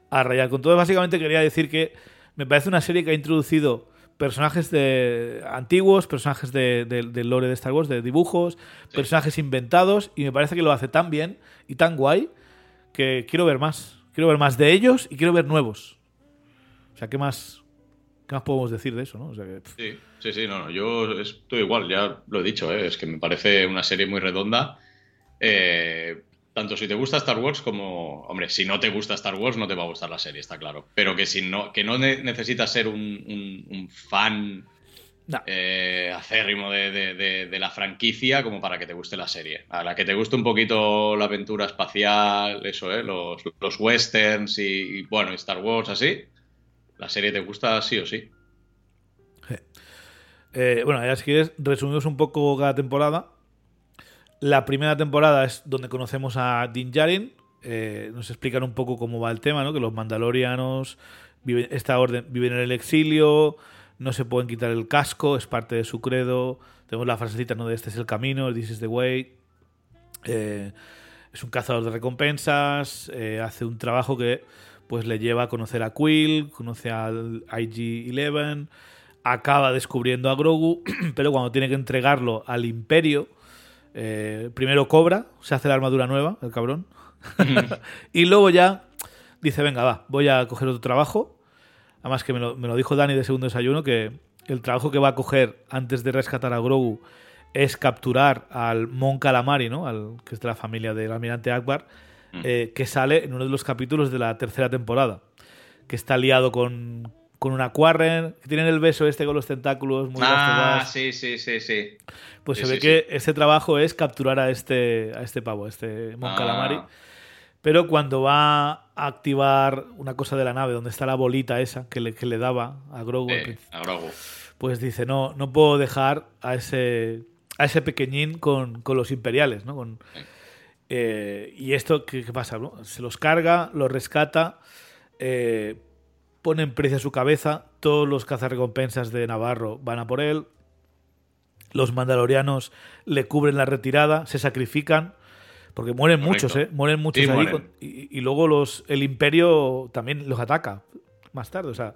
a rayar con todo. Básicamente quería decir que me parece una serie que ha introducido personajes de antiguos, personajes de, de- del lore de Star Wars, de dibujos, personajes inventados, y me parece que lo hace tan bien y tan guay que quiero ver más. Quiero ver más de ellos y quiero ver nuevos. O sea, ¿qué más, qué más podemos decir de eso? ¿no? O sea, que, Sí, sí, sí, no, no, yo estoy igual, ya lo he dicho, ¿eh? es que me parece una serie muy redonda. Eh, tanto si te gusta Star Wars como, hombre, si no te gusta Star Wars no te va a gustar la serie, está claro. Pero que si no, que no ne- necesitas ser un, un- un fan no. eh, acérrimo de, de- de- de la franquicia como para que te guste la serie. A la que te guste un poquito la aventura espacial, eso, ¿eh? los, los westerns y, y, bueno, y Star Wars así, la serie te gusta sí o sí. Eh, bueno, ya si quieres, resumimos un poco cada temporada. La primera temporada es donde conocemos a Din Djarin. Eh, nos explican un poco cómo va el tema, ¿no? Que los mandalorianos viven, esta orden, viven en el exilio, no se pueden quitar el casco, es parte de su credo. Tenemos la frasecita, ¿no? De este es el camino, this is the way. Eh, es un cazador de recompensas, eh, hace un trabajo que pues le lleva a conocer a Quill, conoce al IG-11, acaba descubriendo a Grogu, pero cuando tiene que entregarlo al Imperio, eh, primero cobra, se hace la armadura nueva, el cabrón, y luego ya dice, venga, va, voy a coger otro trabajo. Además que me lo, me lo dijo Dani de segundo desayuno, que el trabajo que va a coger antes de rescatar a Grogu es capturar al Mon Calamari, ¿no? Al, que es de la familia del almirante Akbar, eh, que sale en uno de los capítulos de la tercera temporada, que está liado con, con una Quarren, que tienen el beso este con los tentáculos muy Ah, sí, sí, sí, sí. Pues sí, se ve sí, que ese trabajo es capturar a este, a este pavo, a este Mon Ah. Calamari. Pero cuando va a activar una cosa de la nave, donde está la bolita esa que le, que le daba a Grogu, Eh, a Grogu. pues dice, no, no puedo dejar a ese, a ese pequeñín con, con los imperiales, ¿no? Con, Sí. eh, y esto, ¿qué, qué pasa? no? Se los carga, los rescata, eh, pone en precio a su cabeza, todos los cazarrecompensas de Navarro van a por él, los mandalorianos le cubren la retirada, se sacrifican, porque mueren Correcto. muchos, ¿eh? Mueren muchos Sí, ahí, mueren. con- y, y luego los, el imperio también los ataca más tarde, o sea,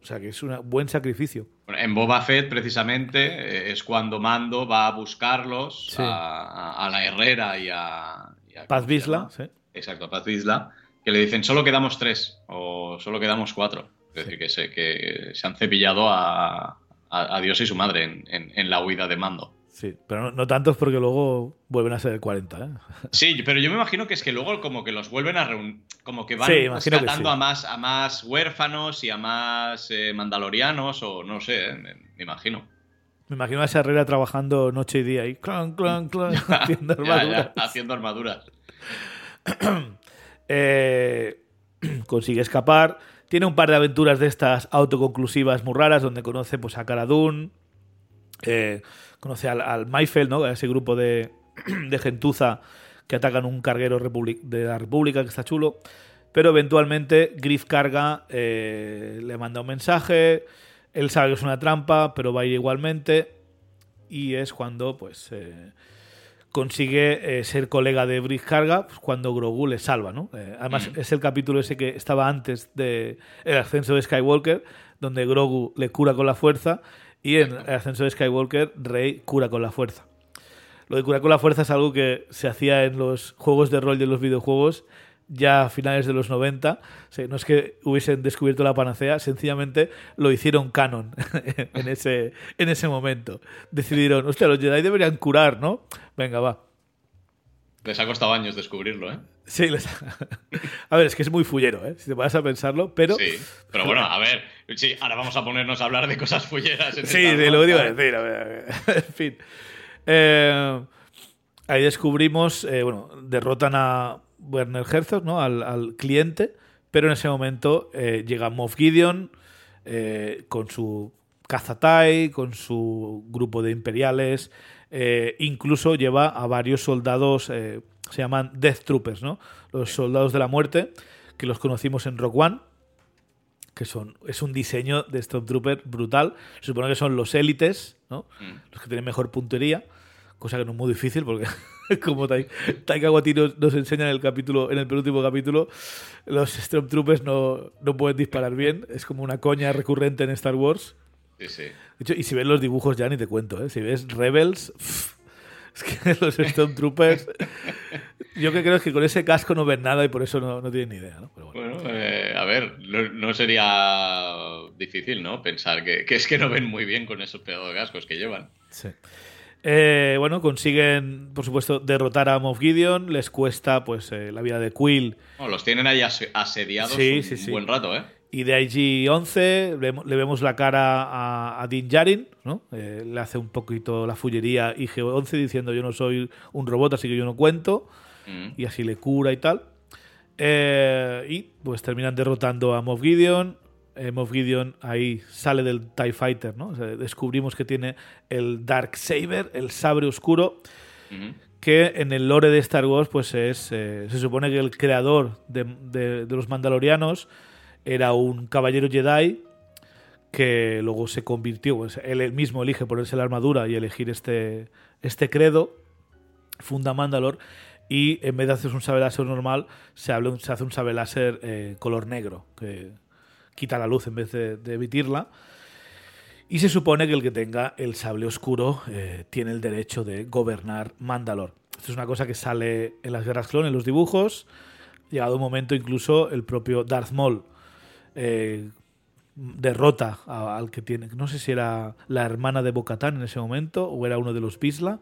o sea que es un buen sacrificio. En Boba Fett, precisamente, eh, es cuando Mando va a buscarlos Sí. a, a- la Herrera y a. y a- Paz ¿cómo se Vizla, llama? sí. Exacto, Paz Vizla, que le dicen solo quedamos tres o solo quedamos cuatro. Es decir, que se, que se han cepillado a, a- a Dios y su madre en, en- en la huida de Mando. Sí, pero no, no tantos porque luego vuelven a ser el 40, ¿eh? Sí, pero yo me imagino que es que luego como que los vuelven a reunir, como que van Sí, rescatando sí. a más a más huérfanos y a más eh, mandalorianos o no sé, eh, me, me imagino. Me imagino a esa Herrera trabajando noche y día y clan, clan, clan, haciendo Ya, ya, armaduras. haciendo armaduras. Eh, consigue escapar. Tiene un par de aventuras de estas autoconclusivas muy raras donde conoce pues, a Cara eh, conoce al, al Maifel, ¿no? a ese grupo de, gentuza que atacan un carguero de la República que está chulo. Pero eventualmente Griff Carga eh, le manda un mensaje, Él sabe que es una trampa, pero va a ir igualmente. Y es cuando, pues, eh, consigue eh, ser colega de Brick Carga pues, cuando Grogu le salva, ¿no? Eh, además, es el capítulo ese que estaba antes del el ascenso de Skywalker, donde Grogu le cura con la fuerza y en el ascenso de Skywalker, Rey cura con la fuerza. Lo de curar con la fuerza es algo que se hacía en los juegos de rol de los videojuegos ya a finales de los 90. no es que hubiesen descubierto la panacea, sencillamente lo hicieron canon en, ese, en ese momento. Decidieron, hostia, los Jedi deberían curar, ¿no? Venga, va. Les ha costado años descubrirlo, ¿eh? Sí, les a ver, es que es muy fullero, ¿eh? si te vas a pensarlo, pero... Sí, pero bueno, a ver, sí, ahora vamos a ponernos a hablar de cosas fulleras. En sí, sí, lo digo a decir, a ver, en fin. Eh, ahí descubrimos, eh, bueno, derrotan a Werner Herzog, ¿no? Al, cliente, pero en ese momento eh, llega Moff Gideon con su Kazatai, con su grupo de imperiales, incluso lleva a varios soldados, se llaman Death Troopers, ¿no? Los soldados de la muerte, que los conocimos en Rock One que son es un diseño de Stormtrooper brutal. Se supone que son los élites, ¿no? Mm. Los que tienen mejor puntería, cosa que no es muy difícil porque como Taika Waititi nos, enseña en el capítulo en el penúltimo capítulo, los Stormtroopers no, no pueden disparar bien, es como una coña recurrente en Star Wars. Sí, sí. y si ves los dibujos ya ni te cuento, ¿eh? Si ves Rebels, es que los Stormtroopers yo que creo que con ese casco no ven nada y por eso no, no tienen ni idea, ¿no? bueno, eh, a ver, no, sería difícil, ¿no? Pensar que, es que no ven muy bien con esos pedazos de cascos que llevan. Sí. Eh, bueno, consiguen, por supuesto, derrotar a Moff Gideon. Les cuesta, pues, eh, la vida de Quill. los tienen ahí asediados un buen rato, ¿eh? Y de IG-11 le, vemos la cara a, a Din Djarin, ¿no? le hace un poquito la fullería IG-11 diciendo yo no soy un robot, así que yo no cuento. Mm. y así le cura y tal. Eh, y pues terminan derrotando a Moff Gideon. Eh, Moff Gideon ahí sale del TIE Fighter, ¿no? descubrimos que tiene el Dark Saber, el sabre oscuro, que en el lore de Star Wars, pues es. Eh, se supone que el creador de, los Mandalorianos era un caballero Jedi que luego se convirtió, pues él mismo elige ponerse la armadura y elegir este, este credo, funda Mandalor y en vez de hacer un sable láser normal, se, se hace un sable láser eh, color negro, que quita la luz en vez de, emitirla. Y se supone que el que tenga el sable oscuro eh, tiene el derecho de gobernar Mandalor. Esto es una cosa que sale en las guerras clon, en los dibujos. Llegado un momento, incluso el propio Darth Maul eh, derrota al que tiene. No sé si era la hermana de Bocatán en ese momento o era uno de los Pisla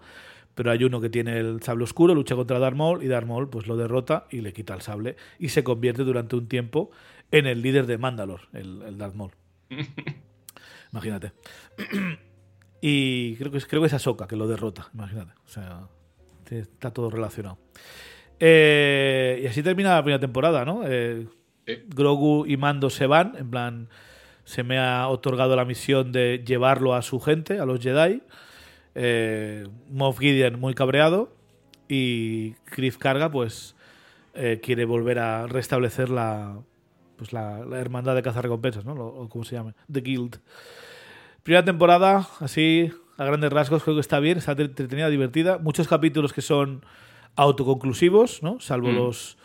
pero hay uno que tiene el sable oscuro, lucha contra Darth Maul y Darth Maul pues lo derrota y le quita el sable y se convierte durante un tiempo en el líder de Mandalor, el, el Darth Maul. imagínate. y creo que, es, creo que es Ahsoka que lo derrota, imagínate. O sea, está todo relacionado. Eh, y así termina la primera temporada, ¿no? Eh, Grogu y Mando se van, en plan, se me ha otorgado la misión de llevarlo a su gente, a los Jedi eh, Moff Gideon muy cabreado y Griff Carga pues quiere volver a restablecer la pues la, hermandad de cazarrecompensas, ¿no? O como se llama, The Guild. Primera temporada, así a grandes rasgos creo que está bien, está entretenida, divertida. Muchos capítulos que son autoconclusivos, ¿no? Salvo mm. los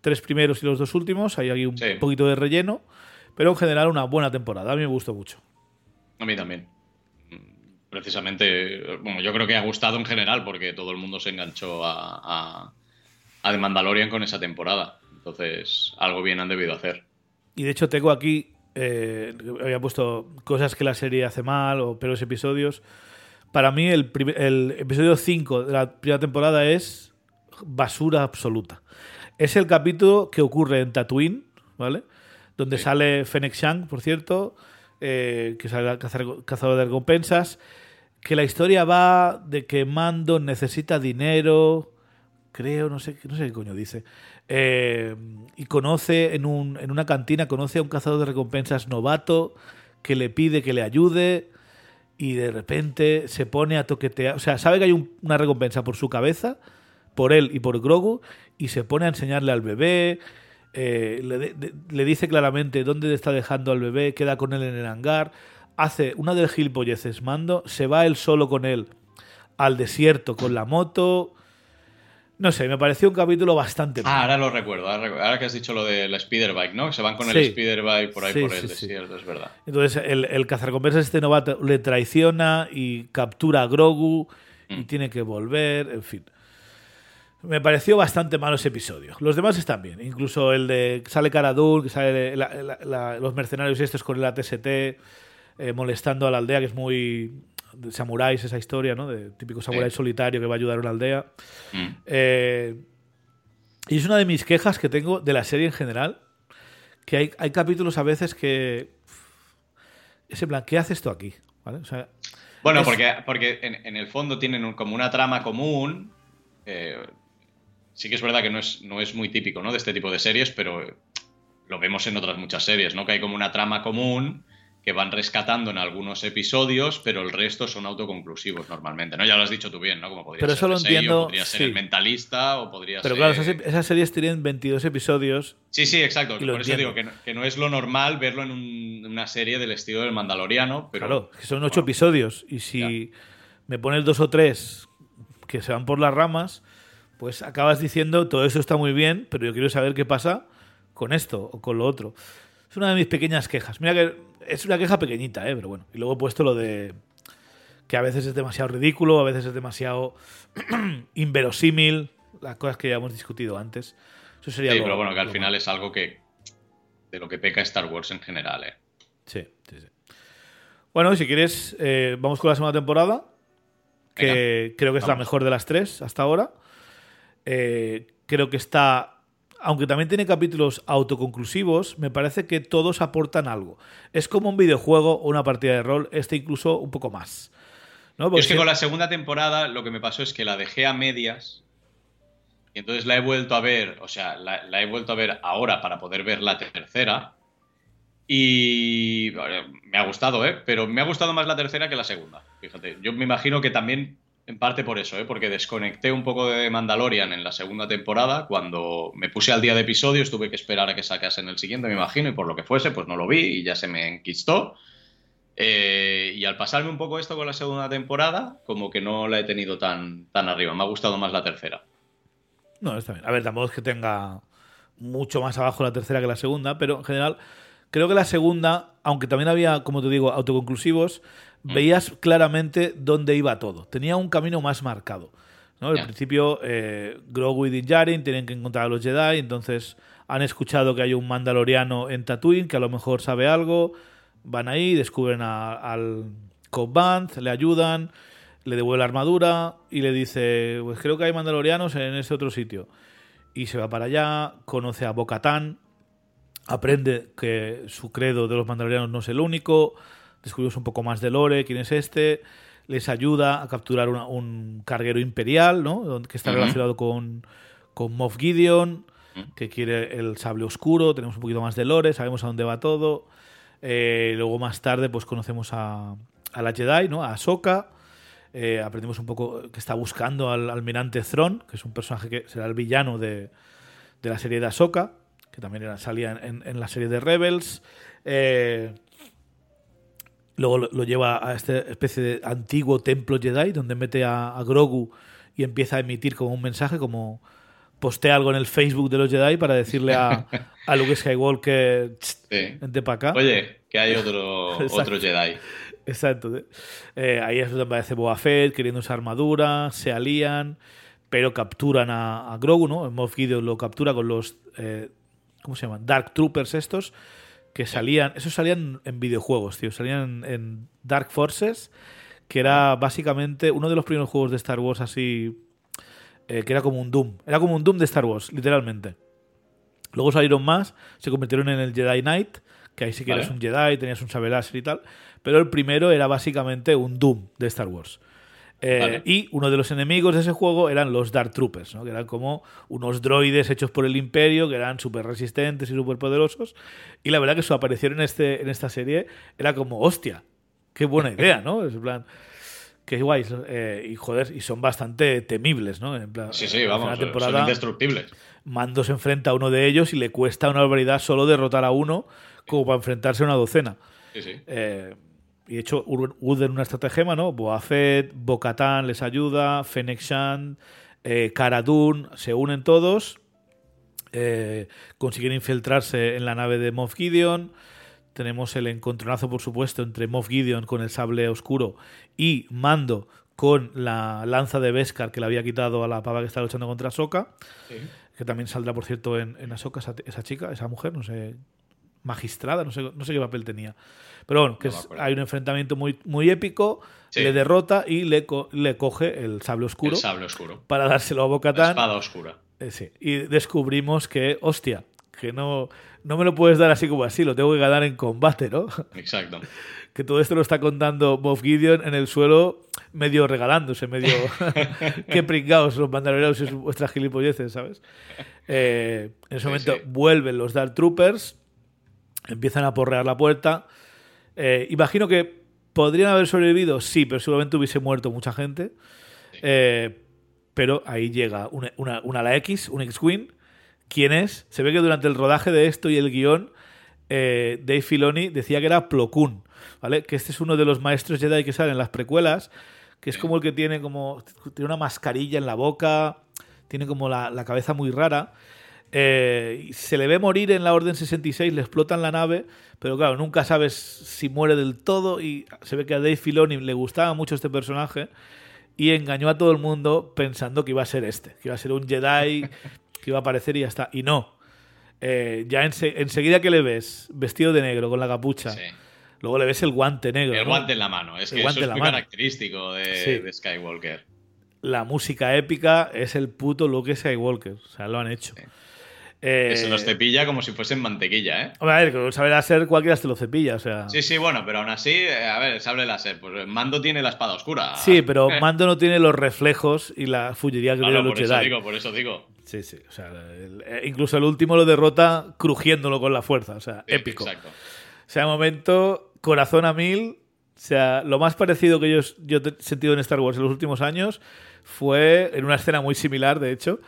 tres primeros y los dos últimos. Hay aquí un poquito de relleno. Pero en general una buena temporada. A mí me gustó mucho. A mí también precisamente, bueno, yo creo que ha gustado en general porque todo el mundo se enganchó a, a, The Mandalorian con esa temporada. Entonces, algo bien han debido hacer. Y de hecho tengo aquí, eh, había puesto cosas que la serie hace mal o peores episodios. Para mí el, el episodio 5 de la primera temporada es basura absoluta. Es el capítulo que ocurre en Tatooine, ¿vale? Donde sale Fennec Shang, por cierto, eh, que es el cazador de recompensas, que la historia va de que Mando necesita dinero, creo, no sé, no sé qué coño dice, eh, y conoce en, un, en una cantina, conoce a un cazador de recompensas novato que le pide que le ayude y de repente se pone a toquetear, o sea, sabe que hay una recompensa por su cabeza, por él y por Grogu, y se pone a enseñarle al bebé, eh, le, dice claramente dónde está dejando al bebé, queda con él en el hangar, hace una del gilipolleces mando, se va él solo con él al desierto con la moto. No sé, me pareció un capítulo bastante. Ah, ahora lo recuerdo. Ahora que has dicho lo del Spiderbike, ¿no? Se van con el Spiderbike por ahí por el desierto, es verdad. Entonces, el, el cazarrecompensas este novato le traiciona y captura a Grogu y mm. tiene que volver, en fin. Me pareció bastante malo ese episodio. Los demás están bien. Incluso el de sale Cara que sale los mercenarios estos con el ATST eh, molestando a la aldea, que es muy de samuráis, esa historia, ¿no? De típico samurái solitario que va a ayudar a una aldea. Mm. Eh, y es una de mis quejas que tengo de la serie en general, que hay, hay capítulos a veces que... Ese plan, ¿qué haces tú aquí? bueno, porque, porque en, el fondo tienen como una trama común. Eh, sí que es verdad que no es, no es muy típico ¿no? de este tipo de series, pero lo vemos en otras muchas series, ¿no? Que hay como una trama común que van rescatando en algunos episodios, pero el resto son autoconclusivos normalmente, ¿no? Ya lo has dicho tú bien, ¿no? Como podría pero ser eso lo entiendo, podría ser el mentalista, o podría pero ser... Pero claro, esas, series tienen 22 episodios. Sí, sí, exacto. Por eso digo que no, es lo normal verlo en una serie del estilo del Mandaloriano, pero... Claro, que son 8 episodios, y si me pones dos o tres que se van por las ramas, pues acabas diciendo, todo eso está muy bien, pero yo quiero saber qué pasa con esto o con lo otro. Es una de mis pequeñas quejas. Mira que es una queja pequeñita, ¿eh? pero bueno. Y luego he puesto lo de que a veces es demasiado ridículo, a veces es demasiado inverosímil, las cosas que ya hemos discutido antes. Eso sería sí, pero bueno, que al final es algo que de lo que peca Star Wars en general, ¿eh? Sí, sí, sí. Bueno, si quieres, eh, vamos con la segunda temporada, que creo que es la mejor de las tres hasta ahora. Eh, creo que está aunque también tiene capítulos autoconclusivos, me parece que todos aportan algo. Es como un videojuego o una partida de rol, este incluso un poco más. ¿no? es que con la segunda temporada lo que me pasó es que la dejé a medias y entonces la he vuelto a ver, o sea, la, he vuelto a ver ahora para poder ver la tercera. Y me ha gustado, ¿eh? Pero me ha gustado más la tercera que la segunda. Fíjate, yo me imagino que también en parte por eso, ¿eh? porque desconecté un poco de Mandalorian en la segunda temporada. Cuando me puse al día de episodios, tuve que esperar a que sacasen el siguiente, me imagino, y por lo que fuese, pues no lo vi y ya se me enquistó. Eh, y al pasarme un poco esto con la segunda temporada, como que no la he tenido tan, tan arriba. Me ha gustado más la tercera. No, está bien. A ver, tampoco es que tenga mucho más abajo la tercera que la segunda, pero en general creo que la segunda, aunque también había, como te digo, autoconclusivos. Veías claramente dónde iba todo. Tenía un camino más marcado. ¿no? Al principio, eh, Grogu y Din Djarin tienen que encontrar a los Jedi, entonces han escuchado que hay un mandaloriano en Tatooine que a lo mejor sabe algo, van ahí, descubren al Cobb le ayudan, le devuelve la armadura y le dice, pues creo que hay mandalorianos en ese otro sitio. Y se va para allá, conoce a Bo-Katan, aprende que su credo de los mandalorianos no es el único, descubrimos un poco más de Lore, quién es este, les ayuda a capturar un carguero imperial, ¿no? Que está relacionado con, con Moff Gideon, que quiere el sable oscuro, tenemos un poquito más de Lore, sabemos a dónde va todo. Eh, luego más tarde pues conocemos a, a la Jedi, ¿no? A Ahsoka. Eh, aprendimos un poco que está buscando al almirante Thrawn, que es un personaje que será el villano de, de la serie de Ahsoka, que también era, salía en, en, la serie de Rebels. Eh, Luego lo, lleva a esta especie de antiguo templo Jedi, donde mete a, Grogu y empieza a emitir como un mensaje, como postea algo en el Facebook de los Jedi para decirle a, a Luke Skywalker, vente para acá. Oye, que hay otro, otro Jedi. Exacto. Eh, ahí es donde aparece Boba Fett queriendo esa armadura, se alían, pero capturan a, Grogu, ¿no? Moff Gideon lo captura con los, eh, ¿cómo se llaman? Dark Troopers estos, que salían, esos salían en videojuegos, tío, salían en Dark Forces, que era básicamente uno de los primeros juegos de Star Wars así, eh, que era como un Doom, era como un Doom de Star Wars, literalmente. Luego salieron más, se convirtieron en el Jedi Knight, que ahí sí que eres un Jedi, tenías un saber y tal, pero el primero era básicamente un Doom de Star Wars. Eh, y uno de los enemigos de ese juego eran los Dark Troopers, ¿no? que eran como unos droides hechos por el Imperio, que eran súper resistentes y súper poderosos. Y la verdad que su aparición en, este, en esta serie era como, hostia, qué buena idea, ¿no? Es plan, qué guay. Eh, y joder, y son bastante temibles, ¿no? En plan, sí, sí, vamos, son indestructibles. Mando se enfrenta a uno de ellos y le cuesta una barbaridad solo derrotar a uno como para enfrentarse a una docena. Sí, sí. Eh, y de hecho, Uden una estratagema, ¿no? Boafet, Bocatán les ayuda, Fennec Shand, eh, se unen todos, eh, consiguen infiltrarse en la nave de Moff Gideon. Tenemos el encontronazo, por supuesto, entre Moff Gideon con el sable oscuro y Mando con la lanza de Beskar que le había quitado a la pava que está luchando contra Ahsoka. Que también saldrá, por cierto, en, en Ahsoka esa, chica, esa mujer, no sé, magistrada, no sé, no sé qué papel tenía. Pero bueno, que hay un enfrentamiento muy, muy épico, le derrota y le, le coge el sable oscuro. El sable oscuro. Para dárselo a Bocatán. espada oscura. Eh, sí. Y descubrimos que, hostia, que no, no me lo puedes dar así como así, lo tengo que ganar en combate, ¿no? Exacto. que todo esto lo está contando Moff Gideon en el suelo, medio regalándose, medio. Qué pringados los mandalorianos y vuestras gilipolleces, ¿sabes? Eh, en ese momento vuelven los Dark Troopers, empiezan a porrear la puerta. Eh, imagino que podrían haber sobrevivido, sí, pero seguramente hubiese muerto mucha gente. Eh, pero ahí llega una, una, una la X, un X-Wing. ¿Quién es? Se ve que durante el rodaje de esto y el guion, eh, Dave Filoni decía que era Plo Koon, ¿vale? Que este es uno de los maestros Jedi que salen en las precuelas, que es como el que tiene como tiene una mascarilla en la boca, tiene como la, la cabeza muy rara. Eh, se le ve morir en la Orden 66, le explotan la nave, pero claro, nunca sabes si muere del todo y se ve que a Dave Filoni le gustaba mucho este personaje y engañó a todo el mundo pensando que iba a ser este, que iba a ser un Jedi, que iba a aparecer y ya está. Y no. Eh, ya enseguida que le ves vestido de negro con la capucha, luego le ves el guante negro. El guante en la mano, es que eso es muy característico de, de, Skywalker. La música épica es el puto Luke Skywalker, o sea, lo han hecho. Eh, se los cepilla como si fuesen mantequilla, ¿eh? a ver, con sable láser cualquiera se lo cepilla, o sea. Sí, sí, bueno, pero aún así, eh, a ver, sable láser, pues Mando tiene la espada oscura. Sí, pero Mando no tiene los reflejos y la fullería que tiene por eso digo, por eso digo. Sí, sí, o sea, eh, incluso el último lo derrota crujiéndolo con la fuerza, o sea, épico. Exacto. O sea, momento, corazón a mil. O sea, lo más parecido que yo, yo he sentido en Star Wars en los últimos años fue en una escena muy similar, de hecho,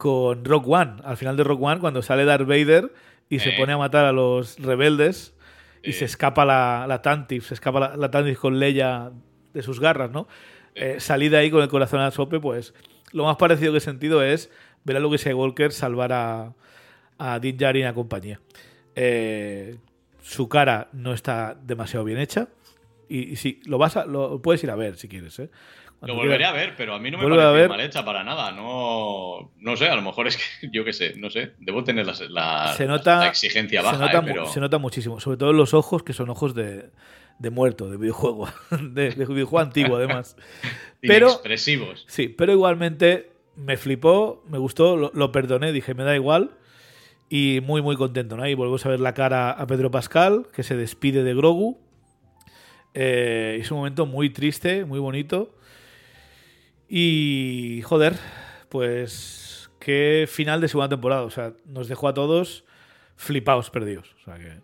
con Rock One. Al final de Rock One, cuando sale Darth Vader y se pone a matar a los rebeldes y se escapa la, la Tantif, se escapa la, la, Tantif con Leia de sus garras, ¿no? Eh, de ahí con el corazón al sope, pues lo más parecido que he sentido es ver a Luke Skywalker salvar a, a Din Djarin y compañía. Eh, su cara no está demasiado bien hecha. Y, sí, lo vas a, lo puedes ir a ver si quieres, ¿eh? Lo volveré a ver, pero a mí no me parece mal hecha para nada. No, no sé, a lo mejor es que yo qué sé, no sé. Debo tener la, exigencia baja. Se nota, eh, pero... se nota muchísimo, sobre todo en los ojos, que son ojos de, de muerto, de videojuego, de, videojuego antiguo además. pero, expresivos. Sí, pero igualmente me flipó, me gustó, lo, perdoné, dije, me da igual. Y muy, muy contento, ¿no? Y volvemos a ver la cara a Pedro Pascal, que se despide de Grogu. Eh, es un momento muy triste, muy bonito. Y joder, pues qué final de segunda temporada. O sea, nos dejó a todos flipados, perdidos. O sea que.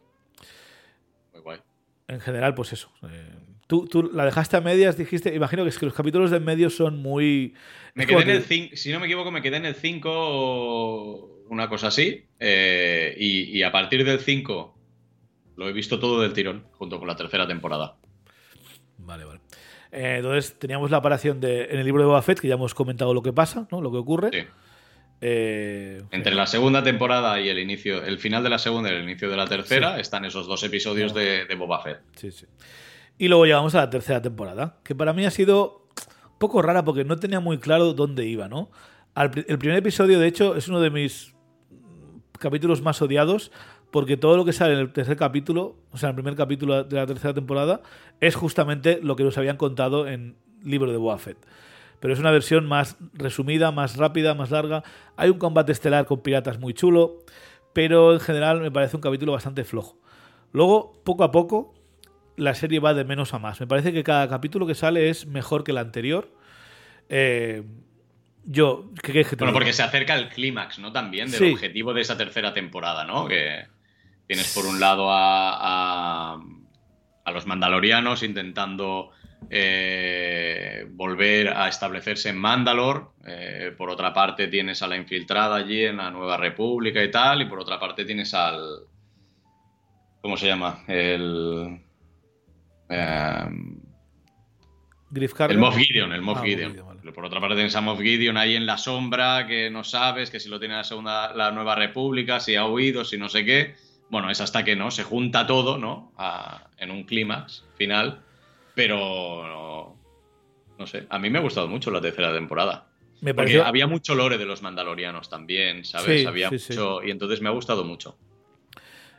Muy guay. En general, pues eso. Eh, tú, tú, la dejaste a medias, dijiste. Imagino que es que los capítulos de en medio son muy. Me quedé en el 5. Si no me equivoco, me quedé en el 5 o una cosa así. Eh, y, y a partir del 5 lo he visto todo del tirón, junto con la tercera temporada. Vale, vale. Eh, entonces teníamos la aparición de, en el libro de Boba Fett, que ya hemos comentado lo que pasa, ¿no? lo que ocurre. Eh, Entre la segunda temporada y el inicio, el final de la segunda y el inicio de la tercera, están esos dos episodios de, Boba Fett. Sí, sí. Y luego llegamos a la tercera temporada, que para mí ha sido un poco rara porque no tenía muy claro dónde iba, ¿no? el primer episodio, de hecho, es uno de mis capítulos más odiados porque todo lo que sale en el tercer capítulo, o sea, en el primer capítulo de la tercera temporada, es justamente lo que nos habían contado en Libro de Boa Pero es una versión más resumida, más rápida, más larga. Hay un combate estelar con piratas muy chulo, pero en general me parece un capítulo bastante flojo. Luego, poco a poco, la serie va de menos a más. Me parece que cada capítulo que sale es mejor que el anterior. Eh, yo, ¿qué, qué, bueno, porque se acerca el clímax, ¿no? También del objetivo de esa tercera temporada, ¿no? Que Tienes por un lado a, a, los mandalorianos intentando eh, volver a establecerse en Mandalor. Eh, por otra parte tienes a la infiltrada allí en la Nueva República y tal. Y por otra parte tienes al... ¿Cómo se llama? El... Eh, el. Moff Gideon, el Moff Ah, Gideon. Gideon, vale. Por otra parte tienes a Moff Gideon ahí en la sombra, que no sabes, que si lo tiene la segunda, la nueva república, si ha huido, si no sé qué. Bueno, es hasta que no, se junta todo, ¿no? A- en un clímax final. Pero no, no sé, a mí me ha gustado mucho la tercera temporada. Me Porque pareció, había mucho lore de los mandalorianos también, ¿sabes? Sí, había sí, sí. mucho. Y entonces me ha gustado mucho.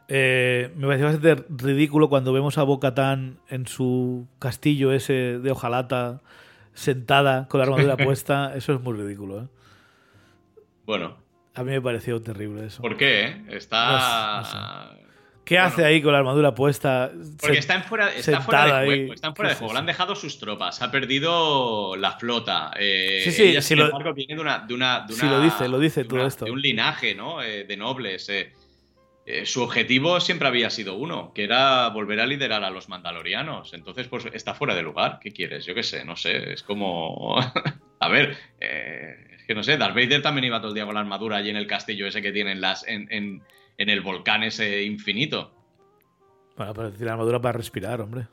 eh, me pareció bastante ridículo cuando vemos a Bo-Katan en su castillo ese de hojalata, sentada con la armadura puesta. Eso es muy ridículo, ¿eh? Bueno, A mí me pareció terrible eso. ¿por qué? eh? Está. No ¿Qué hace ahí con la armadura puesta? Porque Se- está, en fuera, está fuera de juego. Están fuera ¿Qué de juego. Le han dejado sus tropas. Ha perdido la flota. eh, Sí, sí, ella, sin lo- embargo, viene de una. De una, de una- lo dice, lo dice de todo una- esto. De un linaje, ¿no? Eh, de nobles. eh. Su objetivo siempre había sido uno, que era volver a liderar a los mandalorianos. Entonces, pues está fuera de lugar. ¿Qué quieres? Yo qué sé, no sé. Es como. a ver, que no sé. Darth Vader también iba todo el día con la armadura allí en el castillo ese que tienen las, en, en- en el volcán ese infinito. Bueno, pero tiene la armadura para respirar, hombre.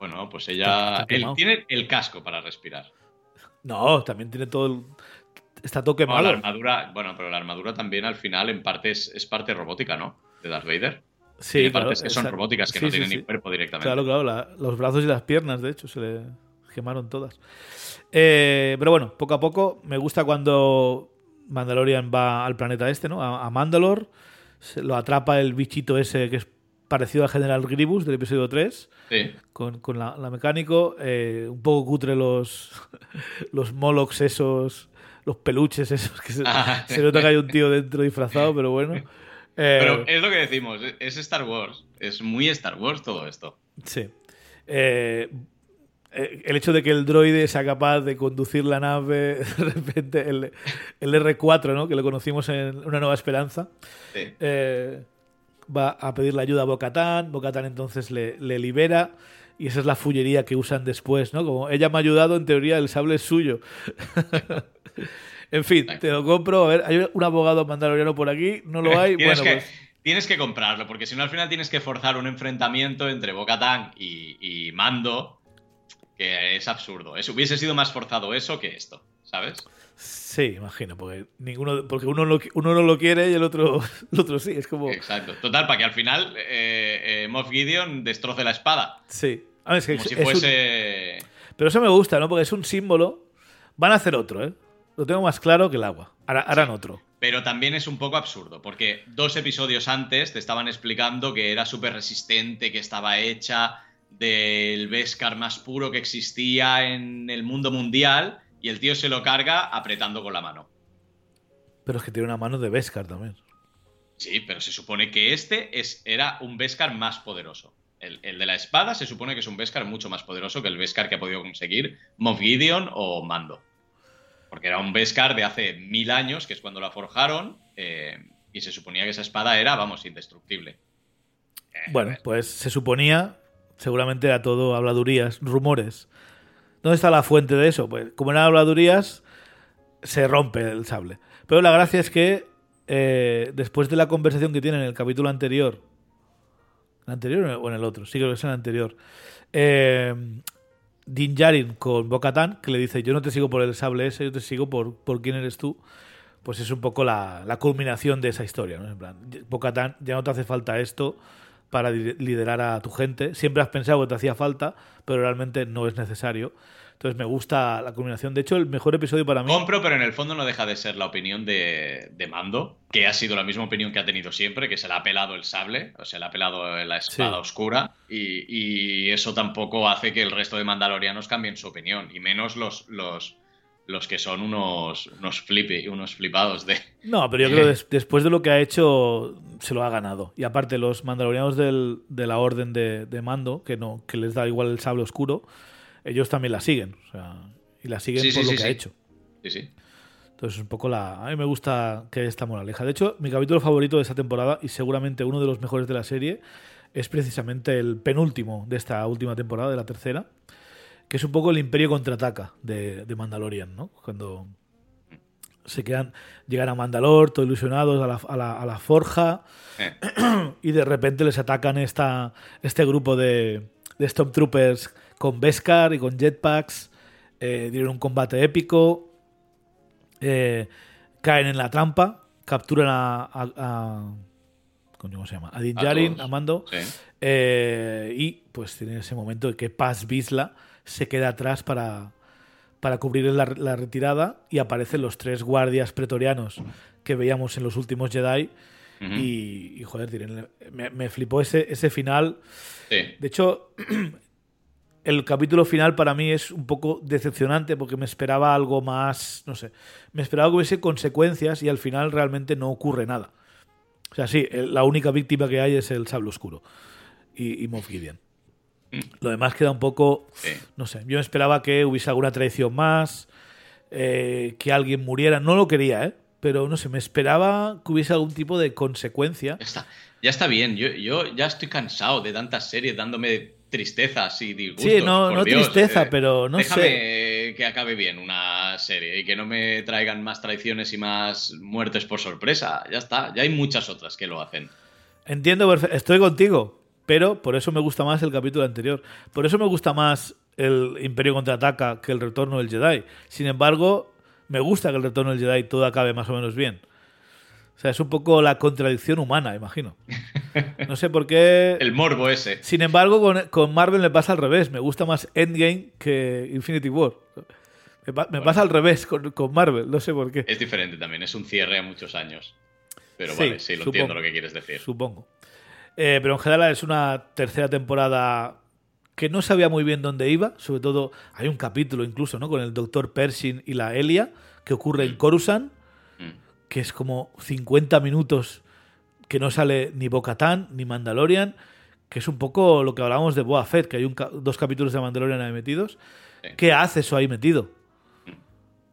Bueno, pues ella. Él tiene el casco para respirar. No, también tiene todo el... Está todo No, la armadura. Bueno, pero la armadura también al final en parte es, es parte robótica, ¿no? De Darth Vader. sí, Tiene claro, partes que son robóticas, que sí, no tienen sí. ni cuerpo directamente. Claro, claro, la- los brazos y las piernas, de hecho, se le quemaron todas. Eh, pero bueno, poco a poco, me gusta cuando Mandalorian va al planeta este, ¿no? A, a Mandalore, se lo atrapa el bichito ese que es parecido al General Grievous del episodio 3, Sí. con, con la, la mecánico, eh, un poco cutre los, los Molochs esos, los peluches esos, que se, Ah, se nota que hay un tío dentro disfrazado, pero bueno. Eh, Pero es lo que decimos, es Star Wars. Es muy Star Wars todo esto. Sí. Eh, eh, el hecho de que el droide sea capaz de conducir la nave, de repente, el, el R4, ¿no? que lo conocimos en Una Nueva Esperanza, Sí. eh, va a pedirle ayuda a Bocatán, Bocatán entonces le, le libera. Y esa es la fullería que usan después, ¿no? Como ella me ha ayudado, en teoría el sable es suyo. en fin, te lo compro. A ver, hay un abogado mandaloriano por aquí, no lo hay. tienes, bueno, que, pues tienes que comprarlo, porque si no al final tienes que forzar un enfrentamiento entre Bo-Katan y, y Mando, que es absurdo. Es, hubiese sido más forzado eso que esto, ¿sabes? Sí, imagino, porque ninguno, porque uno, lo- uno no lo quiere y el otro, el otro sí. Es como. Exacto. Total, para que al final eh, eh, Moff Gideon destroce la espada. Sí. A ver, es que Como es- si es un- fuese. Pero eso me gusta, ¿no? Porque es un símbolo. Van a hacer otro, ¿eh? Lo tengo más claro que el agua. Hará- harán otro. Pero también es un poco absurdo, porque dos episodios antes te estaban explicando que era súper resistente, que estaba hecha del Beskar más puro que existía en el mundo mundial, y el tío se lo carga apretando con la mano. Pero es que tiene una mano de Beskar también. Sí, pero se supone que este es, era un Beskar más poderoso. El, el de la espada se supone que es un Beskar mucho más poderoso que el Beskar que ha podido conseguir Moff Gideon o Mando. Porque era un Beskar de hace mil años, que es cuando la forjaron, eh, y se suponía que esa espada era, vamos, indestructible. Eh, Bueno, pues se suponía, seguramente era todo habladurías, rumores. ¿Dónde está la fuente de eso? Pues como eran habladurías, se rompe el sable. Pero la gracia es que eh, después de la conversación que tiene en el capítulo anterior, ¿el anterior o en el otro? Sí, creo que es en el anterior. Eh, Din con Bo-Katan, que le dice, yo no te sigo por el sable ese, yo te sigo por, por quién eres tú. Pues es un poco la, la culminación de esa historia, ¿no? En plan, Bo-Katan, ya no te hace falta esto para li- liderar a tu gente. Siempre has pensado que te hacía falta, pero realmente no es necesario. Entonces me gusta la culminación. De hecho, el mejor episodio para mí... Compro, pero en el fondo no deja de ser la opinión de, de Mando, que ha sido la misma opinión que ha tenido siempre, que se le ha pelado el sable, o se le ha pelado la espada Sí. oscura, y, y eso tampoco hace que el resto de mandalorianos cambien su opinión, y menos los, los, los que son unos, unos, flipi, unos flipados de... No, pero yo creo que des- después de lo que ha hecho, se lo ha ganado. Y aparte, los mandalorianos del- de la orden de, de mando, que no que les da igual el sable oscuro, ellos también la siguen. O sea, y la siguen Sí, por sí, lo sí, que ha hecho. Sí, sí. Entonces, un poco la. A mí me gusta que esta moraleja. De hecho, mi capítulo favorito de esta temporada, y seguramente uno de los mejores de la serie, es precisamente el penúltimo de esta última temporada, de la tercera, que es un poco el Imperio contraataca de, de Mandalorian, ¿no? Cuando se quedan, llegan a Mandalor, todo ilusionados a la, a la- a la forja, Eh, y de repente les atacan esta, este grupo de, de Stormtroopers con Beskar y con jetpacks. Eh, dieron un combate épico. Eh, caen en la trampa. Capturan a. a, a ¿Cómo se llama? A Din A Djarin, todos, a Mando. sí. Eh, y pues tiene ese momento en que Paz Vizla se queda atrás para, para cubrir la, la retirada y aparecen los tres guardias pretorianos que veíamos en los últimos Jedi. Y, y, joder, me, me flipó ese, ese final. Sí. De hecho, el capítulo final para mí es un poco decepcionante porque me esperaba algo más, no sé, me esperaba que hubiese consecuencias y al final realmente no ocurre nada. O sea, sí, la única víctima que hay es el sable oscuro y, y Moff Gideon. Lo demás queda un poco, Sí. no sé, yo esperaba que hubiese alguna traición más, eh, que alguien muriera, no lo quería, ¿eh? Pero no sé, me esperaba que hubiese algún tipo de consecuencia. Ya está, ya está bien. Yo, yo ya estoy cansado de tantas series dándome tristezas y disgustos. Sí, no- por no Dios. tristeza, Eh, pero no déjame sé. que acabe bien una serie y que no me traigan más traiciones y más muertes por sorpresa. Ya está, ya hay muchas otras que lo hacen. Entiendo, estoy contigo, pero por eso me gusta más el capítulo anterior. Por eso me gusta más el Imperio contraataca que el retorno del Jedi. Sin embargo, me gusta que el retorno del Jedi todo acabe más o menos bien. O sea, es un poco la contradicción humana, imagino. No sé por qué. El morbo ese. Sin embargo, con, con Marvel me pasa al revés. Me gusta más Endgame que Infinity War. Me, pa- me pasa al revés con, con Marvel, no sé por qué. Es diferente también, es un cierre a muchos años. Pero Sí, vale, sí, lo supongo. entiendo lo que quieres decir. Supongo. Eh, pero en general es una tercera temporada que no sabía muy bien dónde iba. Sobre todo, hay un capítulo incluso, ¿no? Con el doctor Pershing y la Elia, que ocurre en Coruscant, Mm. que es como 50 minutos que no sale ni Bo-Katan ni Mandalorian, que es un poco lo que hablábamos de Boa Fett, que hay un dos capítulos de Mandalorian ahí metidos. Sí. ¿Qué hace eso ahí metido?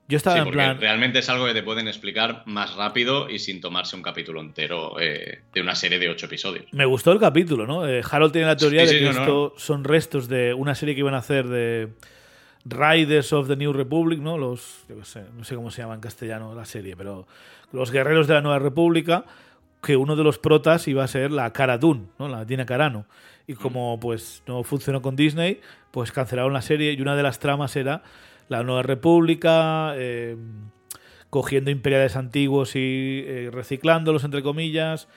Yo estaba Sí, en plan... realmente es algo que te pueden explicar más rápido y sin tomarse un capítulo entero eh, de una serie de ocho episodios. Me gustó el capítulo, ¿no? Eh, Harold tiene la teoría Sí, de sí, que no, no. esto son restos de una serie que iban a hacer de Riders of the New Republic, ¿no? Los, yo qué sé, no sé cómo se llama en castellano la serie, pero los guerreros de la Nueva República, que uno de los protas iba a ser la Cara Dune, ¿no? La Dina Carano. Y como pues no funcionó con Disney, pues cancelaron la serie y una de las tramas era la Nueva República, eh, cogiendo imperiales antiguos y eh, reciclándolos, entre comillas,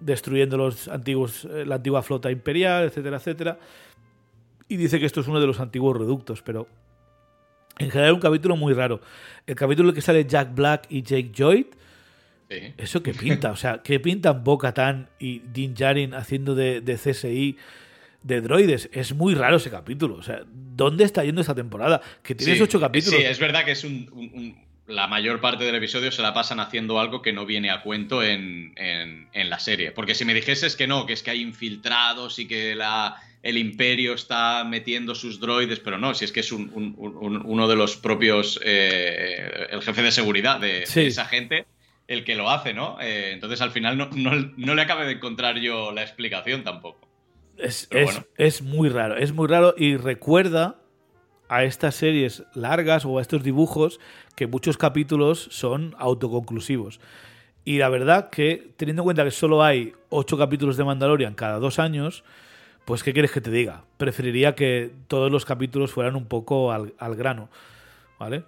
destruyendo los antiguos, eh, la antigua flota imperial, etcétera, etcétera. Y dice que esto es uno de los antiguos reductos, pero en general un capítulo muy raro. El capítulo en el que sale Jack Black y Jake Lloyd, Sí. ¿eso qué pinta? O sea, ¿qué pintan Bo-Katan y Din Djarin haciendo de, de CSI de droides? Es muy raro ese capítulo. O sea, ¿dónde está yendo esta temporada? Que tienes Sí, ocho capítulos. Sí, es verdad que es un, un- un- la mayor parte del episodio se la pasan haciendo algo que no viene a cuento en, en- en la serie. Porque si me dijeses que no, que es que hay infiltrados y que la, el imperio está metiendo sus droides, pero no, si es que es un- un- un- uno de los propios, eh, el jefe de seguridad de, esa gente. El que lo hace, ¿no? Eh, entonces al final no, no- no le acabé de encontrar yo la explicación tampoco. Es, es- bueno. es muy raro, es muy raro y recuerda a estas series largas o a estos dibujos que muchos capítulos son autoconclusivos. Y la verdad que, teniendo en cuenta que solo hay ocho capítulos de Mandalorian cada dos años, pues ¿qué quieres que te diga? Preferiría que todos los capítulos fueran un poco al, al grano, ¿vale?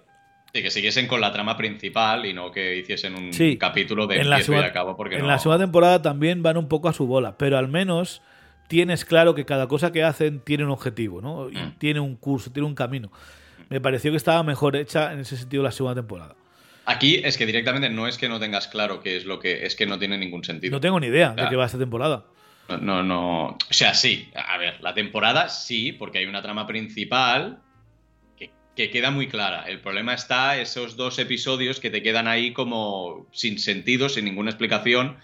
Sí, que siguiesen con la trama principal y no que hiciesen un Sí, capítulo de en la y segunda- acabo porque en no... la segunda temporada también van un poco a su bola, pero al menos tienes claro que cada cosa que hacen tiene un objetivo, ¿no? Y Mm. tiene un curso, tiene un camino. Me pareció que estaba mejor hecha en ese sentido la segunda temporada. Aquí es que directamente no es que no tengas claro qué es lo que es que no tiene ningún sentido. No tengo ni idea de qué va esta temporada. No, no, no. O sea, sí. A ver, la temporada sí, porque hay una trama principal que, que queda muy clara. El problema está esos dos episodios que te quedan ahí como sin sentido, sin ninguna explicación,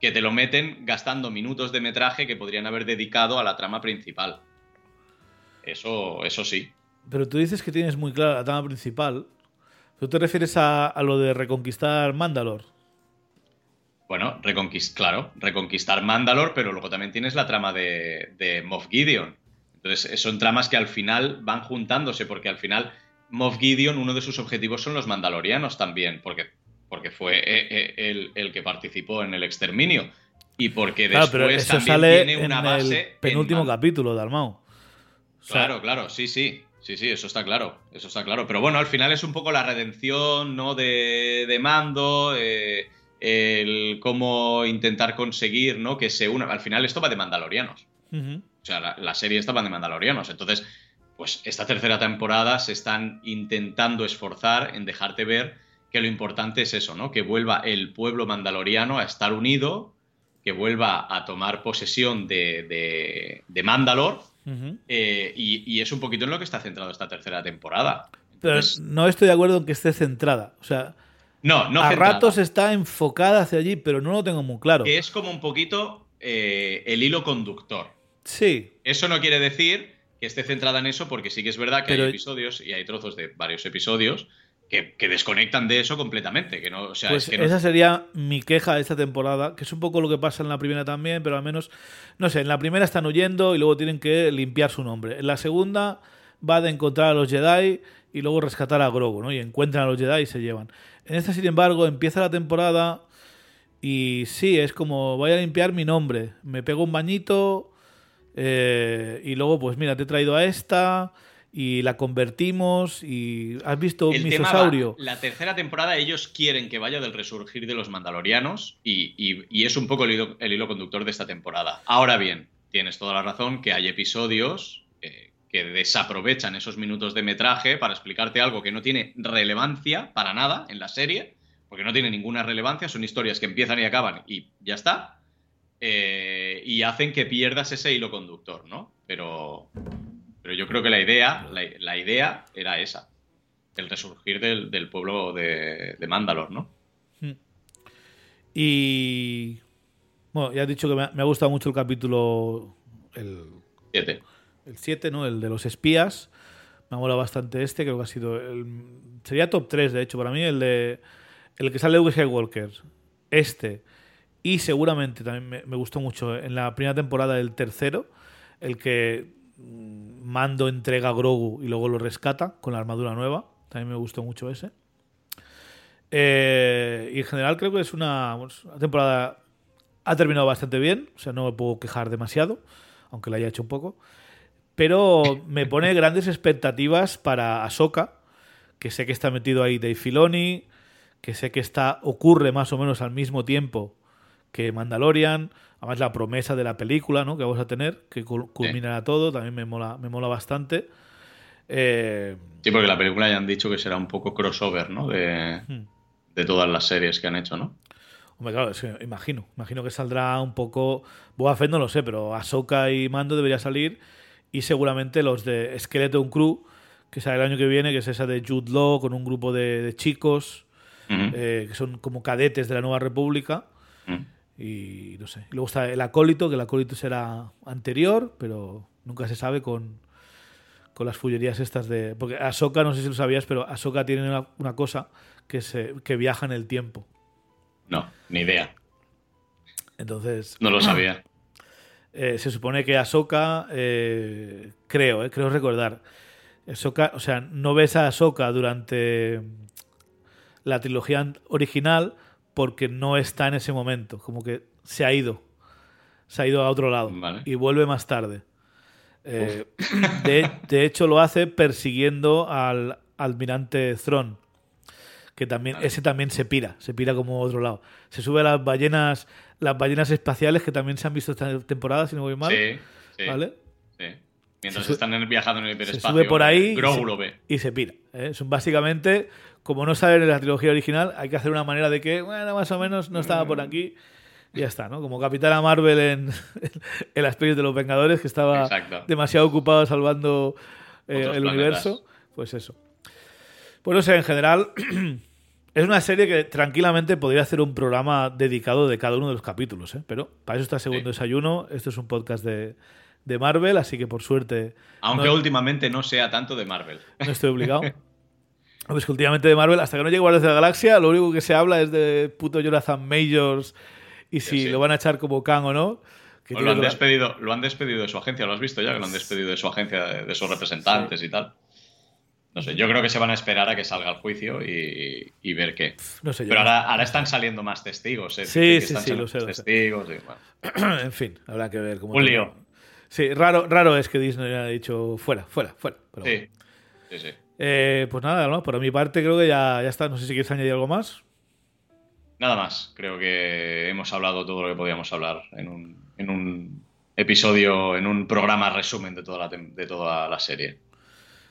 que te lo meten gastando minutos de metraje que podrían haber dedicado a la trama principal. Eso, eso sí. Pero tú dices que tienes muy clara la trama principal. ¿Tú te refieres a, a lo de reconquistar Mandalor? Bueno, reconquist claro, reconquistar Mandalor, pero luego también tienes la trama de, de Moff Gideon. Entonces, eh, son tramas que al final van juntándose, porque al final Moff Gideon, uno de sus objetivos son los mandalorianos también, porque, porque fue eh, eh, el, el que participó en el exterminio. Y porque Claro, después pero eso también sale tiene en una el base. en penúltimo capítulo de Almao. claro, claro, sí, sí. Sí, sí, eso está claro, eso está claro. Pero bueno, al final es un poco la redención, ¿no? De, de Mando, eh, el cómo intentar conseguir, ¿no? Que se una. Al final esto va de mandalorianos. O sea, la, la, serie esta va de mandalorianos. Entonces, pues esta tercera temporada se están intentando esforzar en dejarte ver que lo importante es eso, ¿no? Que vuelva el pueblo mandaloriano a estar unido, que vuelva a tomar posesión de, de, de Mandalor eh, y, es un poquito en lo que está centrado esta tercera temporada. Pero no estoy de acuerdo en que esté centrada. O sea, no, no a ratos está enfocada hacia allí, pero no lo tengo muy claro. Que es como un poquito eh, el hilo conductor. Sí. Eso no quiere decir que esté centrada en eso, porque sí que es verdad que hay episodios y hay trozos de varios episodios que, desconectan de eso completamente. Que no, pues esa sería mi queja de esta temporada, que es un poco lo que pasa en la primera también, pero al menos, no sé, en la primera están huyendo y luego tienen que limpiar su nombre. En la segunda va de encontrar a los Jedi y luego rescatar a Grogu, ¿no? Y encuentran a los Jedi y se llevan. En esta, sin embargo, empieza la temporada y sí, es como voy a limpiar mi nombre. Me pego un bañito eh, y luego, pues mira, te he traído a esta y la convertimos y has visto un misosaurio. la tercera temporada ellos quieren que vaya del resurgir de los mandalorianos y, es un poco el hilo, conductor de esta temporada. Ahora bien, tienes toda la razón que hay episodios eh, que desaprovechan esos minutos de metraje para explicarte algo que no tiene relevancia para nada en la serie, porque no tiene ninguna relevancia, son historias que empiezan y acaban y ya está. Eh, y hacen que pierdas ese hilo conductor, ¿no? Pero pero yo creo que la idea, la, idea era esa, el resurgir del, pueblo de, de, Mandalor, ¿no? Hmm. Y bueno, ya has dicho que me ha, gustado mucho el capítulo el 7. El 7, ¿no? El de los espías. Me ha molado bastante este, creo que ha sido el, sería top 3 de hecho para mí el de el que sale de Walker. Este y seguramente también me, me gustó mucho en la primera temporada el tercero, el que Mando entrega a Grogu y luego lo rescata con la armadura nueva. También me gustó mucho ese. Eh, y en general creo que es una, temporada... Ha terminado bastante bien, o sea, no me puedo quejar demasiado, aunque la haya hecho un poco. Pero me pone grandes expectativas para Ahsoka, que sé que está metido ahí Dave Filoni, que sé que está ocurre más o menos al mismo tiempo que Mandalorian. Además, la promesa de la película ¿no? que vamos a tener, que culminará todo, también me mola, me mola bastante. Eh, sí, porque la película ya han dicho que será un poco crossover, ¿no? De, hmm. de todas las series que han hecho, ¿no? Hombre, claro, imagino. Imagino que saldrá un poco. Boa Fett no lo sé, pero Ahsoka y Mando debería salir. Y seguramente los de Skeleton Crew, que sale el año que viene, que es esa de Jude Law, con un grupo de, chicos, eh, que son como cadetes de la Nueva República. Y no sé. Luego está el acólito, que el acólito será anterior, pero nunca se sabe con, con las fullerías estas de. Porque Ahsoka, no sé si lo sabías, pero Ahsoka tiene una, cosa que, se, que viaja en el tiempo. No, ni idea. Entonces. No lo sabía. Eh, se supone que Ahsoka, eh, creo, eh, creo recordar. Ahsoka, o sea, no ves a Ahsoka durante la trilogía original porque no está en ese momento, como que se ha ido, se ha ido a otro lado y vuelve más tarde. Eh, de, hecho, lo hace persiguiendo al almirante Thron, que también ese también se pira, se pira como a otro lado. Se sube a las ballenas, las ballenas espaciales que también se han visto esta temporada, si no voy mal. Sí, sí, ¿Vale? Sí. Mientras están viajando en el hiperespacio, se sube por ahí ve. y se pira. ¿eh? Son básicamente como no sale en la trilogía original, hay que hacer una manera de que, bueno, más o menos no estaba por mm. aquí. Y ya está, ¿no? Como Capitana Marvel en, en las pelis de los Vengadores, que estaba demasiado ocupado salvando eh, el universo. Pues eso. Pues no sé, en general, es una serie que tranquilamente podría hacer un programa dedicado de cada uno de los capítulos, ¿eh? Pero para eso está Segundo Desayuno. Esto es un podcast de, de Marvel, así que por suerte. Aunque últimamente no sea tanto de Marvel. No estoy obligado. Pues que últimamente de Marvel, hasta que no llegue Guardias de la Galaxia, lo único que se habla es de puto Jonathan Majors y si lo van a echar como Kang o no. lo, han despedido, lo han despedido de su agencia, ¿lo has visto ya? Que lo han despedido de su agencia, de, sus representantes y tal. No sé, yo creo que se van a esperar a que salga el juicio y, ver qué. No sé, Pero ahora, están saliendo más testigos. ¿eh? Sí, sí, sí, lo sé. Testigos en fin, habrá que ver cómo. Un lío. Sí, raro, raro es que Disney haya dicho fuera, fuera, fuera. Pero Sí, sí, sí. Eh, pues nada, ¿no? por mi parte creo que ya, ya está. No sé si quieres añadir algo más. Nada más. Creo que hemos hablado todo lo que podíamos hablar en un, en un episodio, en un programa resumen de toda la, de toda la serie.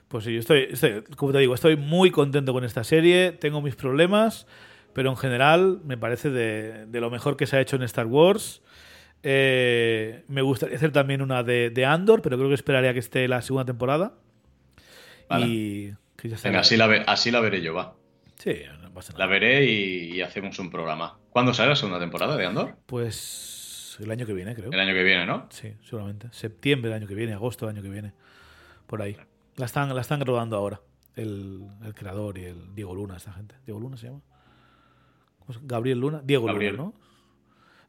Pues sí, yo estoy, estoy- como te digo, estoy muy contento con esta serie. Tengo mis problemas, pero en general me parece de, de lo mejor que se ha hecho en Star Wars. Eh, me gustaría hacer también una de, de Andor, pero creo que esperaría que esté la segunda temporada. Vale. Y que ya estará. Venga, así la, ve- así la veré yo, va. Sí, no pasa La nada. veré y, y hacemos un programa. ¿Cuándo sale la segunda temporada de Andor? Pues el año que viene, creo. El año que viene, ¿no? Sí, seguramente. Septiembre del año que viene, agosto del año que viene. Por ahí. La están, la están rodando ahora. El, el creador y el Diego Luna, esta gente. ¿Diego Luna se llama? ¿Cómo se- ¿Gabriel Luna? Diego Gabriel. Luna, ¿no?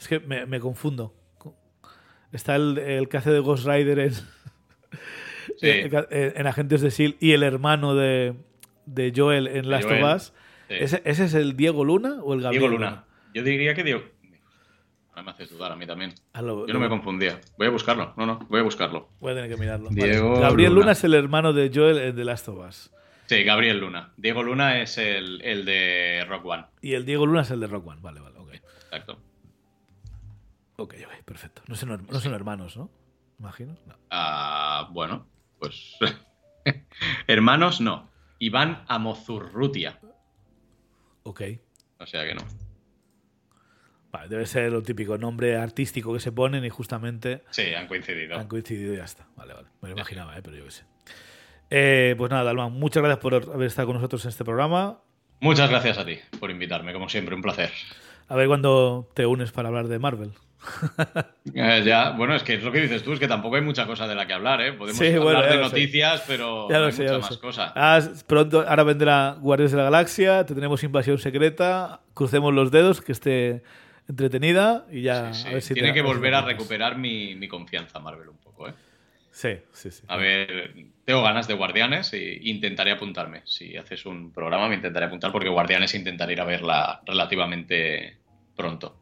Es que me, me confundo. Está el, el que hace de Ghost Rider en, Sí. en, en Agentes de S.H.I.E.L.D. y el hermano de, de Joel en Last Joel, of Us. sí. ¿Ese, ese es el Diego Luna o el Gabriel Diego Luna. Yo diría que Diego. Ahora me haces dudar a mí también. Ah, lo- Yo no lo- me confundía. Voy a buscarlo. No, no, voy a buscarlo. Voy a tener que mirarlo. Diego Gabriel Luna. Luna es el hermano de Joel en The Last of Us. Sí, Gabriel Luna. Diego Luna es el, el de Rock One. Y el Diego Luna es el de Rock One. Vale, vale, ok. Exacto. Ok, ok, perfecto. No son, no son hermanos, ¿no? Imagino. No. Ah, bueno, pues. Hermanos, no. Iván Amozurrutia. Ok. O sea que no. Vale, debe ser lo típico nombre artístico que se ponen y justamente Sí, han coincidido. han coincidido y ya está. Vale, vale. Me lo imaginaba, ¿eh? pero yo qué sé. Eh, pues nada, Dalman, muchas gracias por haber estado con nosotros en este programa. Muchas gracias a ti por invitarme, como siempre, un placer. A ver cuándo te unes para hablar de Marvel. Eh, ya, bueno, es que es lo que dices tú, es que tampoco hay mucha cosa de la que hablar, ¿eh? Podemos Sí, hablar bueno, de sé. noticias, pero Ya no hay sé, mucha más sé. cosa. Ah, pronto, ahora vendrá Guardias de la Galaxia, tendremos Invasión Secreta, crucemos los dedos, que esté entretenida y ya Sí, sí. a ver si Tiene te- que volver te a recuperar mi, mi confianza, Marvel, un poco, ¿eh? Sí, sí, sí. A ver, tengo ganas de Guardianes e intentaré apuntarme. Si haces un programa, me intentaré apuntar porque Guardianes intentaré ir a verla relativamente pronto.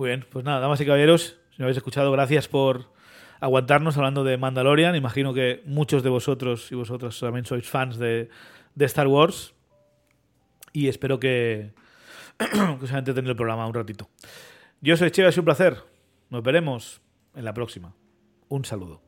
Muy bien, pues nada, damas y caballeros, si me habéis escuchado, gracias por aguantarnos hablando de Mandalorian. Imagino que muchos de vosotros y vosotras también sois fans de, Star Wars. Y espero que, que os haya entretenido el programa un ratito. Yo soy Cheva, es un placer. Nos veremos en la próxima. Un saludo.